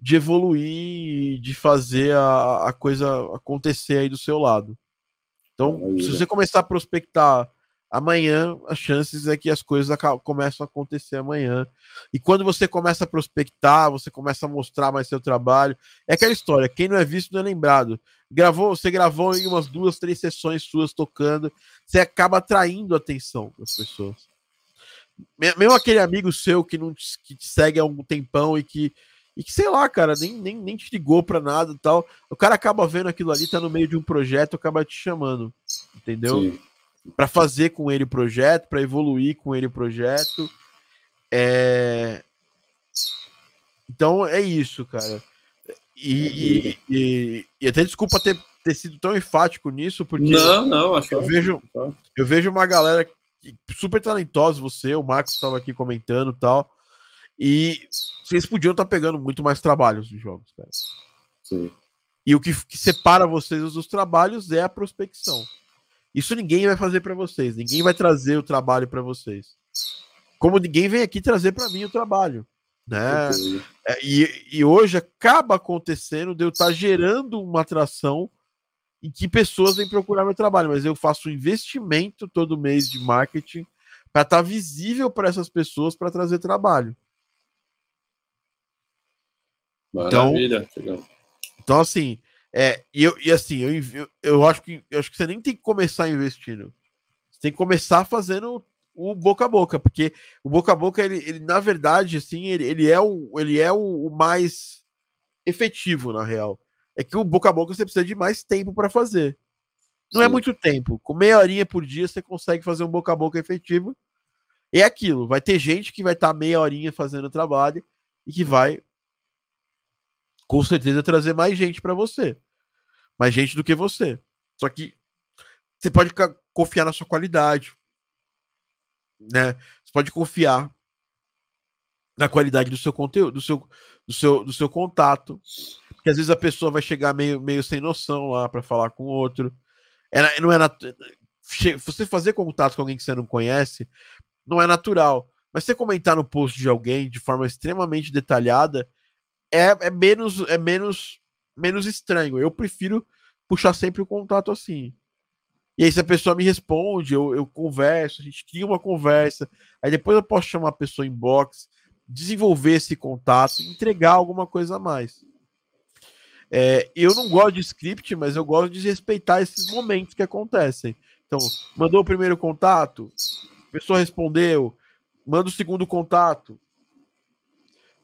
Speaker 1: de evoluir, de fazer a, a coisa acontecer aí do seu lado. Então, se você começar a prospectar amanhã as chances é que as coisas começam a acontecer amanhã. E quando você começa a prospectar, você começa a mostrar mais seu trabalho. É aquela história: quem não é visto não é lembrado. Gravou, você gravou em umas duas, três sessões suas tocando, você acaba atraindo a atenção das pessoas. Mesmo aquele amigo seu que não te, que te segue há um tempão e que, e que, sei lá, cara, nem, nem, nem te ligou pra nada e tal. O cara acaba vendo aquilo ali, tá no meio de um projeto, acaba te chamando. Entendeu? Sim. Pra fazer com ele o projeto, para evoluir com ele o projeto. É... Então é isso, cara. E, e, e, e, até desculpa ter, ter sido tão enfático nisso, porque
Speaker 2: não, não, acho
Speaker 1: eu vejo, eu vejo uma galera super talentosa, você, o Marcos estava aqui comentando tal, e vocês podiam estar tá pegando muito mais trabalhos de jogos, cara.
Speaker 2: Sim.
Speaker 1: E o que, que separa vocês dos trabalhos é a prospecção. Isso ninguém vai fazer para vocês, ninguém vai trazer o trabalho para vocês. Como ninguém vem aqui trazer para mim o trabalho. Né? É, e, e hoje acaba acontecendo de eu estar tá gerando uma atração em que pessoas vêm procurar meu trabalho, mas eu faço um investimento todo mês de marketing para estar tá visível para essas pessoas para trazer trabalho.
Speaker 2: Maravilha,
Speaker 1: então, então assim, é, e, eu, e assim, eu, eu, eu, acho que, eu acho que você nem tem que começar investindo. Você tem que começar fazendo o boca a boca, porque o boca a boca, ele, ele na verdade, assim, ele, ele é, o, ele é o, o mais efetivo, na real. É que o boca a boca você precisa de mais tempo para fazer. Não é Sim. é muito tempo. Com meia horinha por dia você consegue fazer um boca a boca efetivo. É aquilo. Vai ter gente que vai estar tá meia horinha fazendo o trabalho e que vai, com certeza, trazer mais gente para você. Mais gente do que você. Só que você pode confiar na sua qualidade né? Você pode confiar na qualidade do seu conteúdo, do seu, do seu, do seu contato. Porque às vezes a pessoa vai chegar meio, meio sem noção lá para falar com o outro. É, não é nat... Você fazer contato com alguém que você não conhece não é natural. Mas você comentar no post de alguém de forma extremamente detalhada é, é menos é menos menos estranho. Eu prefiro puxar sempre o contato assim. E aí, se a pessoa me responde, eu, eu converso, a gente cria uma conversa. Aí depois eu posso chamar a pessoa em box, desenvolver esse contato, entregar alguma coisa a mais. É, eu não gosto de script, mas eu gosto de respeitar esses momentos que acontecem. Então, mandou o primeiro contato, a pessoa respondeu, manda o segundo contato,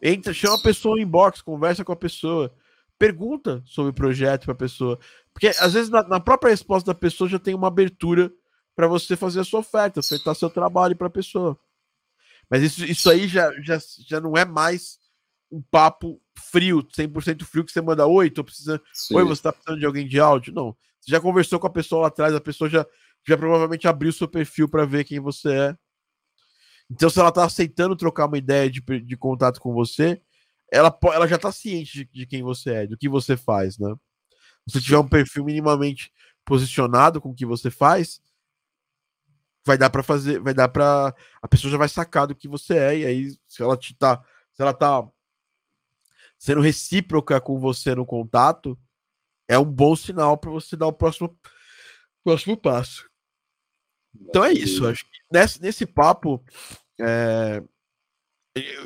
Speaker 1: entra, chama a pessoa em box, conversa com a pessoa, pergunta sobre o projeto para a pessoa. Porque às vezes na, na, própria resposta da pessoa já tem uma abertura para você fazer a sua oferta, ofertar seu trabalho para a pessoa. Mas isso, isso aí já, já, já não é mais um papo frio, 100% frio, que você manda oi, tô precisando. Sim. Oi, você tá precisando de alguém de áudio? Não. Você já conversou com a pessoa lá atrás, a pessoa já, já provavelmente abriu seu perfil para ver quem você é. Então, se ela tá aceitando trocar uma ideia de, de contato com você, ela, ela já tá ciente de, de quem você é, do que você faz, né? Se você tiver um perfil minimamente posicionado com o que você faz, vai dar para fazer, vai dar para a pessoa já vai sacar do que você é e aí se ela te tá, se ela tá sendo recíproca com você no contato, é um bom sinal para você dar o próximo próximo passo. Então é isso, acho que nesse, nesse papo é,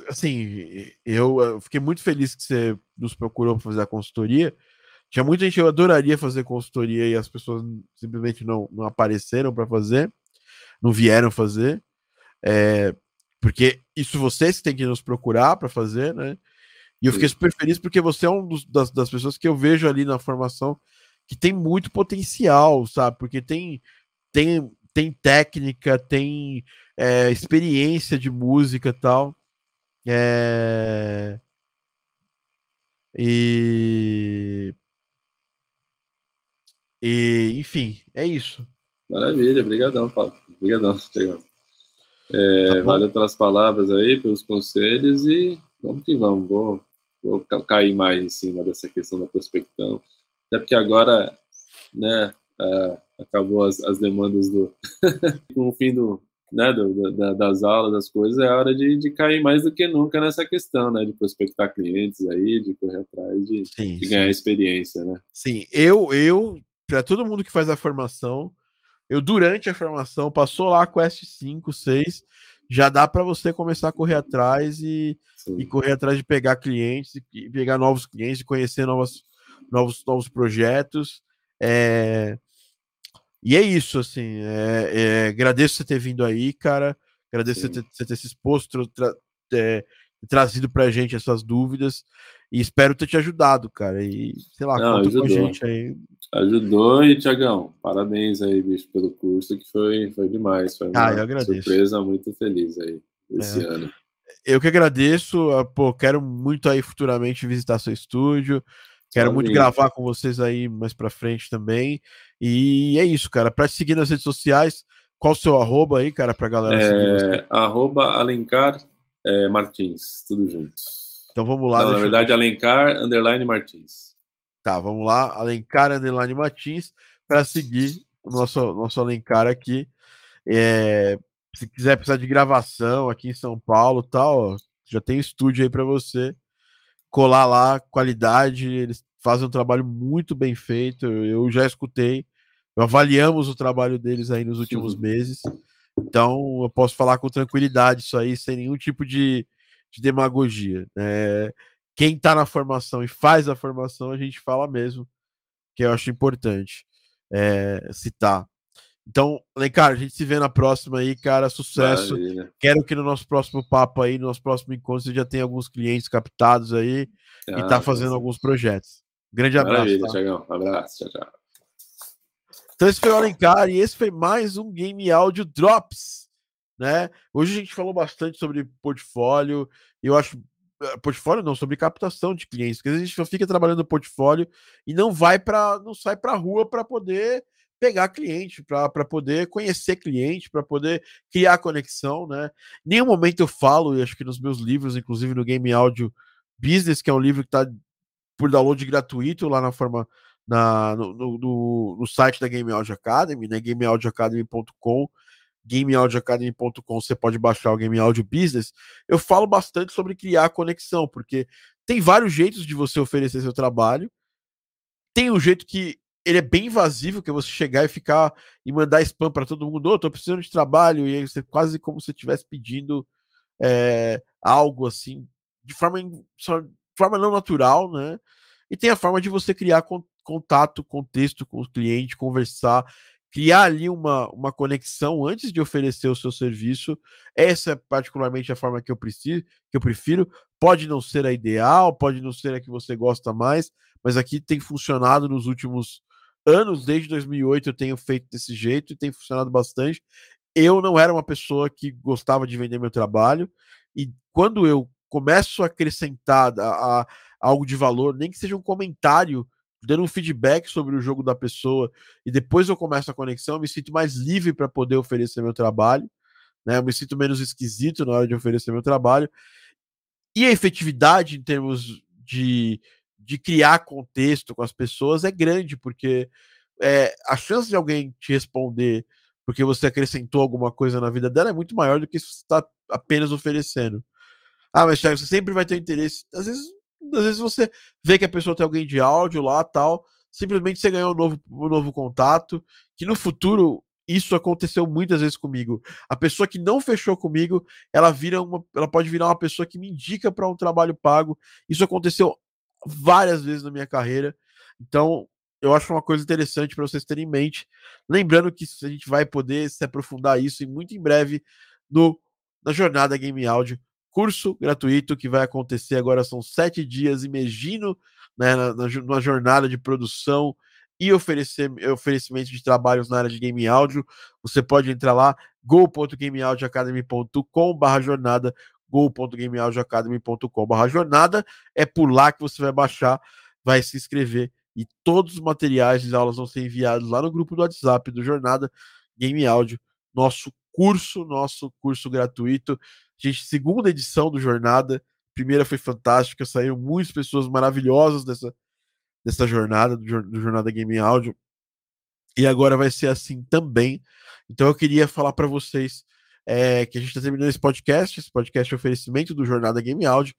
Speaker 1: assim, eu, fiquei muito feliz que você nos procurou para fazer a consultoria. Tinha muita gente que eu adoraria fazer consultoria e as pessoas simplesmente não, não apareceram para fazer, não vieram fazer, é, porque isso vocês têm que nos procurar para fazer, né? E eu fiquei super feliz porque você é um das, das pessoas que eu vejo ali na formação que tem muito potencial, sabe? Porque tem, tem, tem técnica, tem é, experiência de música e tal. É... E e, enfim, é isso.
Speaker 2: Maravilha, obrigadão, Paulo. Obrigadão, É, tá valeu pelas palavras aí, pelos conselhos e vamos que vamos. Vou, vou cair mais em cima dessa questão da prospecção. Até porque agora, né, acabou as, as demandas do. com o fim do, né, do, da, das aulas, das coisas, é hora de, de cair mais do que nunca nessa questão, né, de prospectar clientes aí, de correr atrás de, sim, de ganhar sim. experiência, né?
Speaker 1: Sim, eu, eu para todo mundo que faz a formação, eu durante a formação passou lá Quest 5, 6, já dá para você começar a correr atrás e, e, correr atrás de pegar clientes e pegar novos clientes, conhecer novos, novos, novos projetos. É... E é isso, assim. É, é, agradeço você ter vindo aí, cara. Agradeço você ter, você ter, se exposto, tra, é, trazido pra gente essas dúvidas. E espero ter te ajudado, cara. E, sei lá,
Speaker 2: Não,
Speaker 1: conta
Speaker 2: ajudou.
Speaker 1: com a gente aí.
Speaker 2: Ajudou e, Tiagão, parabéns aí, bicho, pelo curso, que foi, foi demais. Foi
Speaker 1: Ah,
Speaker 2: uma
Speaker 1: eu agradeço.
Speaker 2: surpresa muito feliz aí esse
Speaker 1: É.
Speaker 2: ano.
Speaker 1: Eu que agradeço. ah, Pô, quero muito aí futuramente visitar seu estúdio. Quero
Speaker 2: Só
Speaker 1: muito gravar com vocês aí mais pra frente também. E é isso, cara. Te seguir nas redes sociais, qual o seu arroba aí, cara, pra galera?
Speaker 2: É, arroba Alencar é, Martins, tudo junto.
Speaker 1: Então vamos lá.
Speaker 2: Não, na
Speaker 1: deixa eu-
Speaker 2: verdade, Alencar underline Martins.
Speaker 1: Tá, vamos lá. Alencar Underline Martins para seguir o nosso, nosso Alencar aqui. É, se quiser precisar de gravação aqui em São Paulo tal, ó, já tem estúdio aí para você colar lá, qualidade. Eles fazem um trabalho muito bem feito. Eu, já escutei, avaliamos o trabalho deles aí nos últimos
Speaker 2: Uhum.
Speaker 1: meses. Então eu posso falar com tranquilidade isso aí, sem nenhum tipo de, de demagogia. né? quem está na formação e faz a formação, a gente fala mesmo, que eu acho importante é, citar. Então, Lencar, a gente se vê na próxima aí, cara. Sucesso.
Speaker 2: Maravilha.
Speaker 1: Quero que no nosso próximo papo aí, no nosso próximo encontro, você já tenha alguns clientes captados aí e
Speaker 2: Ah,
Speaker 1: tá fazendo alguns projetos. Grande abraço.
Speaker 2: Maravilha,
Speaker 1: tá?
Speaker 2: Tiagão. Abraço, tchau, tchau.
Speaker 1: Então esse foi o Alencar e esse foi mais um Game Audio Drops, né? Hoje a gente falou bastante sobre portfólio, eu acho eh, portfólio não, sobre captação de clientes, porque às vezes a gente só fica trabalhando no portfólio e não vai para não sai para rua para poder pegar cliente, para poder conhecer cliente, para poder criar conexão, né? Em nenhum momento eu falo, e acho que nos meus livros, inclusive no Game Audio Business, que é um livro que está por download gratuito lá na forma na, no, no, no- site da Game Audio Academy, né? gameaudioacademy.com gameaudioacademy.com você pode baixar o Game Audio Business. Eu falo bastante sobre criar conexão, porque tem vários jeitos de você oferecer seu trabalho. Tem um jeito que ele é bem invasivo, que é você chegar e ficar e mandar spam para todo mundo, ô, tô precisando de trabalho, e aí você quase como se estivesse pedindo é, algo assim, de forma, forma não natural, né? E tem a forma de você criar con- contato, contexto com o cliente, conversar, criar ali uma, uma conexão antes de oferecer o seu serviço. Essa é particularmente a forma que eu preciso, que eu prefiro. Pode não ser a ideal, pode não ser a que você gosta mais, mas aqui tem funcionado nos últimos anos, desde 2008 eu tenho feito desse jeito e tem funcionado bastante. Eu não era uma pessoa que gostava de vender meu trabalho e quando eu começo a acrescentar a, a- algo de valor, nem que seja um comentário, dando um feedback sobre o jogo da pessoa e depois eu começo a conexão, eu me sinto mais livre para poder oferecer meu trabalho, né? Eu me sinto menos esquisito na hora de oferecer meu trabalho. E a efetividade em termos de, de criar contexto com as pessoas é grande, porque é, a chance de alguém te responder porque você acrescentou alguma coisa na vida dela é muito maior do que se você está apenas oferecendo. Ah, mas Thiago, você sempre vai ter interesse. Às vezes, às vezes você vê que a pessoa tem alguém de áudio lá tal, simplesmente você ganhou um novo, um novo contato, que no futuro isso aconteceu muitas vezes comigo. A pessoa que não fechou comigo, ela vira uma, ela pode virar uma pessoa que me indica para um trabalho pago. Isso aconteceu várias vezes na minha carreira. Então, eu acho uma coisa interessante para vocês terem em mente. Lembrando que a gente vai poder se aprofundar isso e muito em breve no na jornada Game Audio, curso gratuito que vai acontecer agora. São sete dias imagino né, na, na, na jornada de produção e oferecer, oferecimento de trabalhos na área de game áudio. Você pode entrar lá, go.gameaudioacademy.com barra jornada, go.gameaudioacademy.com barra jornada. É por lá que você vai baixar, vai se inscrever e todos os materiais de aulas vão ser enviados lá no grupo do WhatsApp do Jornada Game Áudio, nosso curso, nosso curso gratuito. Gente, segunda edição do Jornada, primeira foi fantástica, saíram muitas pessoas maravilhosas dessa, dessa jornada, do, do Jornada Game Áudio, e agora vai ser assim também. Então eu queria falar para vocês é, que a gente está terminando esse podcast, esse podcast é oferecimento do Jornada Game Áudio,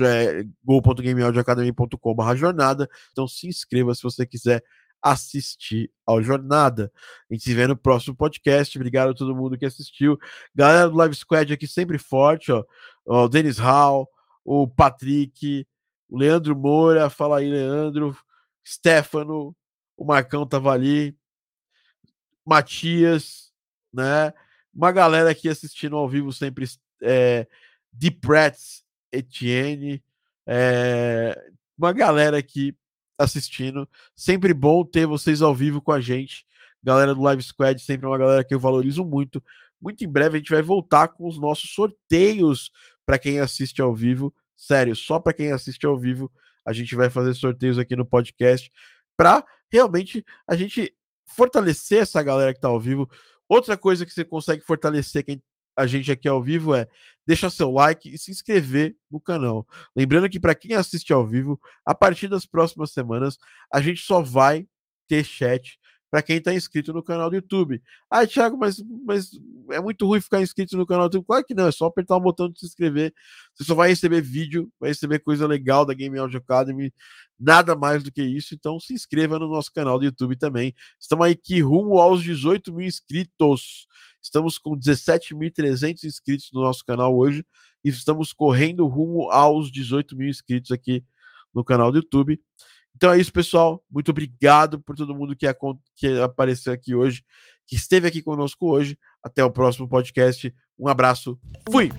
Speaker 1: é, go.gameaudioacademy.com.br jornada. Então se inscreva se você quiser assistir ao Jornada. A gente se vê no próximo podcast. Obrigado a todo mundo que assistiu. Galera do Live Squad aqui sempre forte, ó. O Denis Hall, o Patrick, o Leandro Moura, fala aí, Leandro, Stefano, o Marcão tava ali, Matias, né? uma galera aqui assistindo ao vivo sempre é, Deep Prats, Etienne, é, uma galera aqui assistindo. Sempre bom ter vocês ao vivo com a gente. Galera do Live Squad, sempre uma galera que eu valorizo muito. Muito em breve a gente vai voltar com os nossos sorteios para quem assiste ao vivo. Sério, só para quem assiste ao vivo, a gente vai fazer sorteios aqui no podcast para realmente a gente fortalecer essa galera que está ao vivo. Outra coisa que você consegue fortalecer quem a gente aqui ao vivo é deixar seu like e se inscrever no canal. Lembrando que para quem assiste ao vivo, a partir das próximas semanas, a gente só vai ter chat para quem está inscrito no canal do YouTube. Ah, Thiago, mas, mas é muito ruim ficar inscrito no canal do YouTube. Claro que não, é só apertar o botão de se inscrever. Você só vai receber vídeo, vai receber coisa legal da Game Audio Academy, nada mais do que isso. Então se inscreva no nosso canal do YouTube também. Estamos aqui rumo aos 18 mil inscritos. Estamos com 17.300 inscritos no nosso canal hoje e estamos correndo rumo aos 18 mil inscritos aqui no canal do YouTube. Então é isso, pessoal. Muito obrigado por todo mundo que, que apareceu aqui hoje, que esteve aqui conosco hoje. Até o próximo podcast. Um abraço. Fui!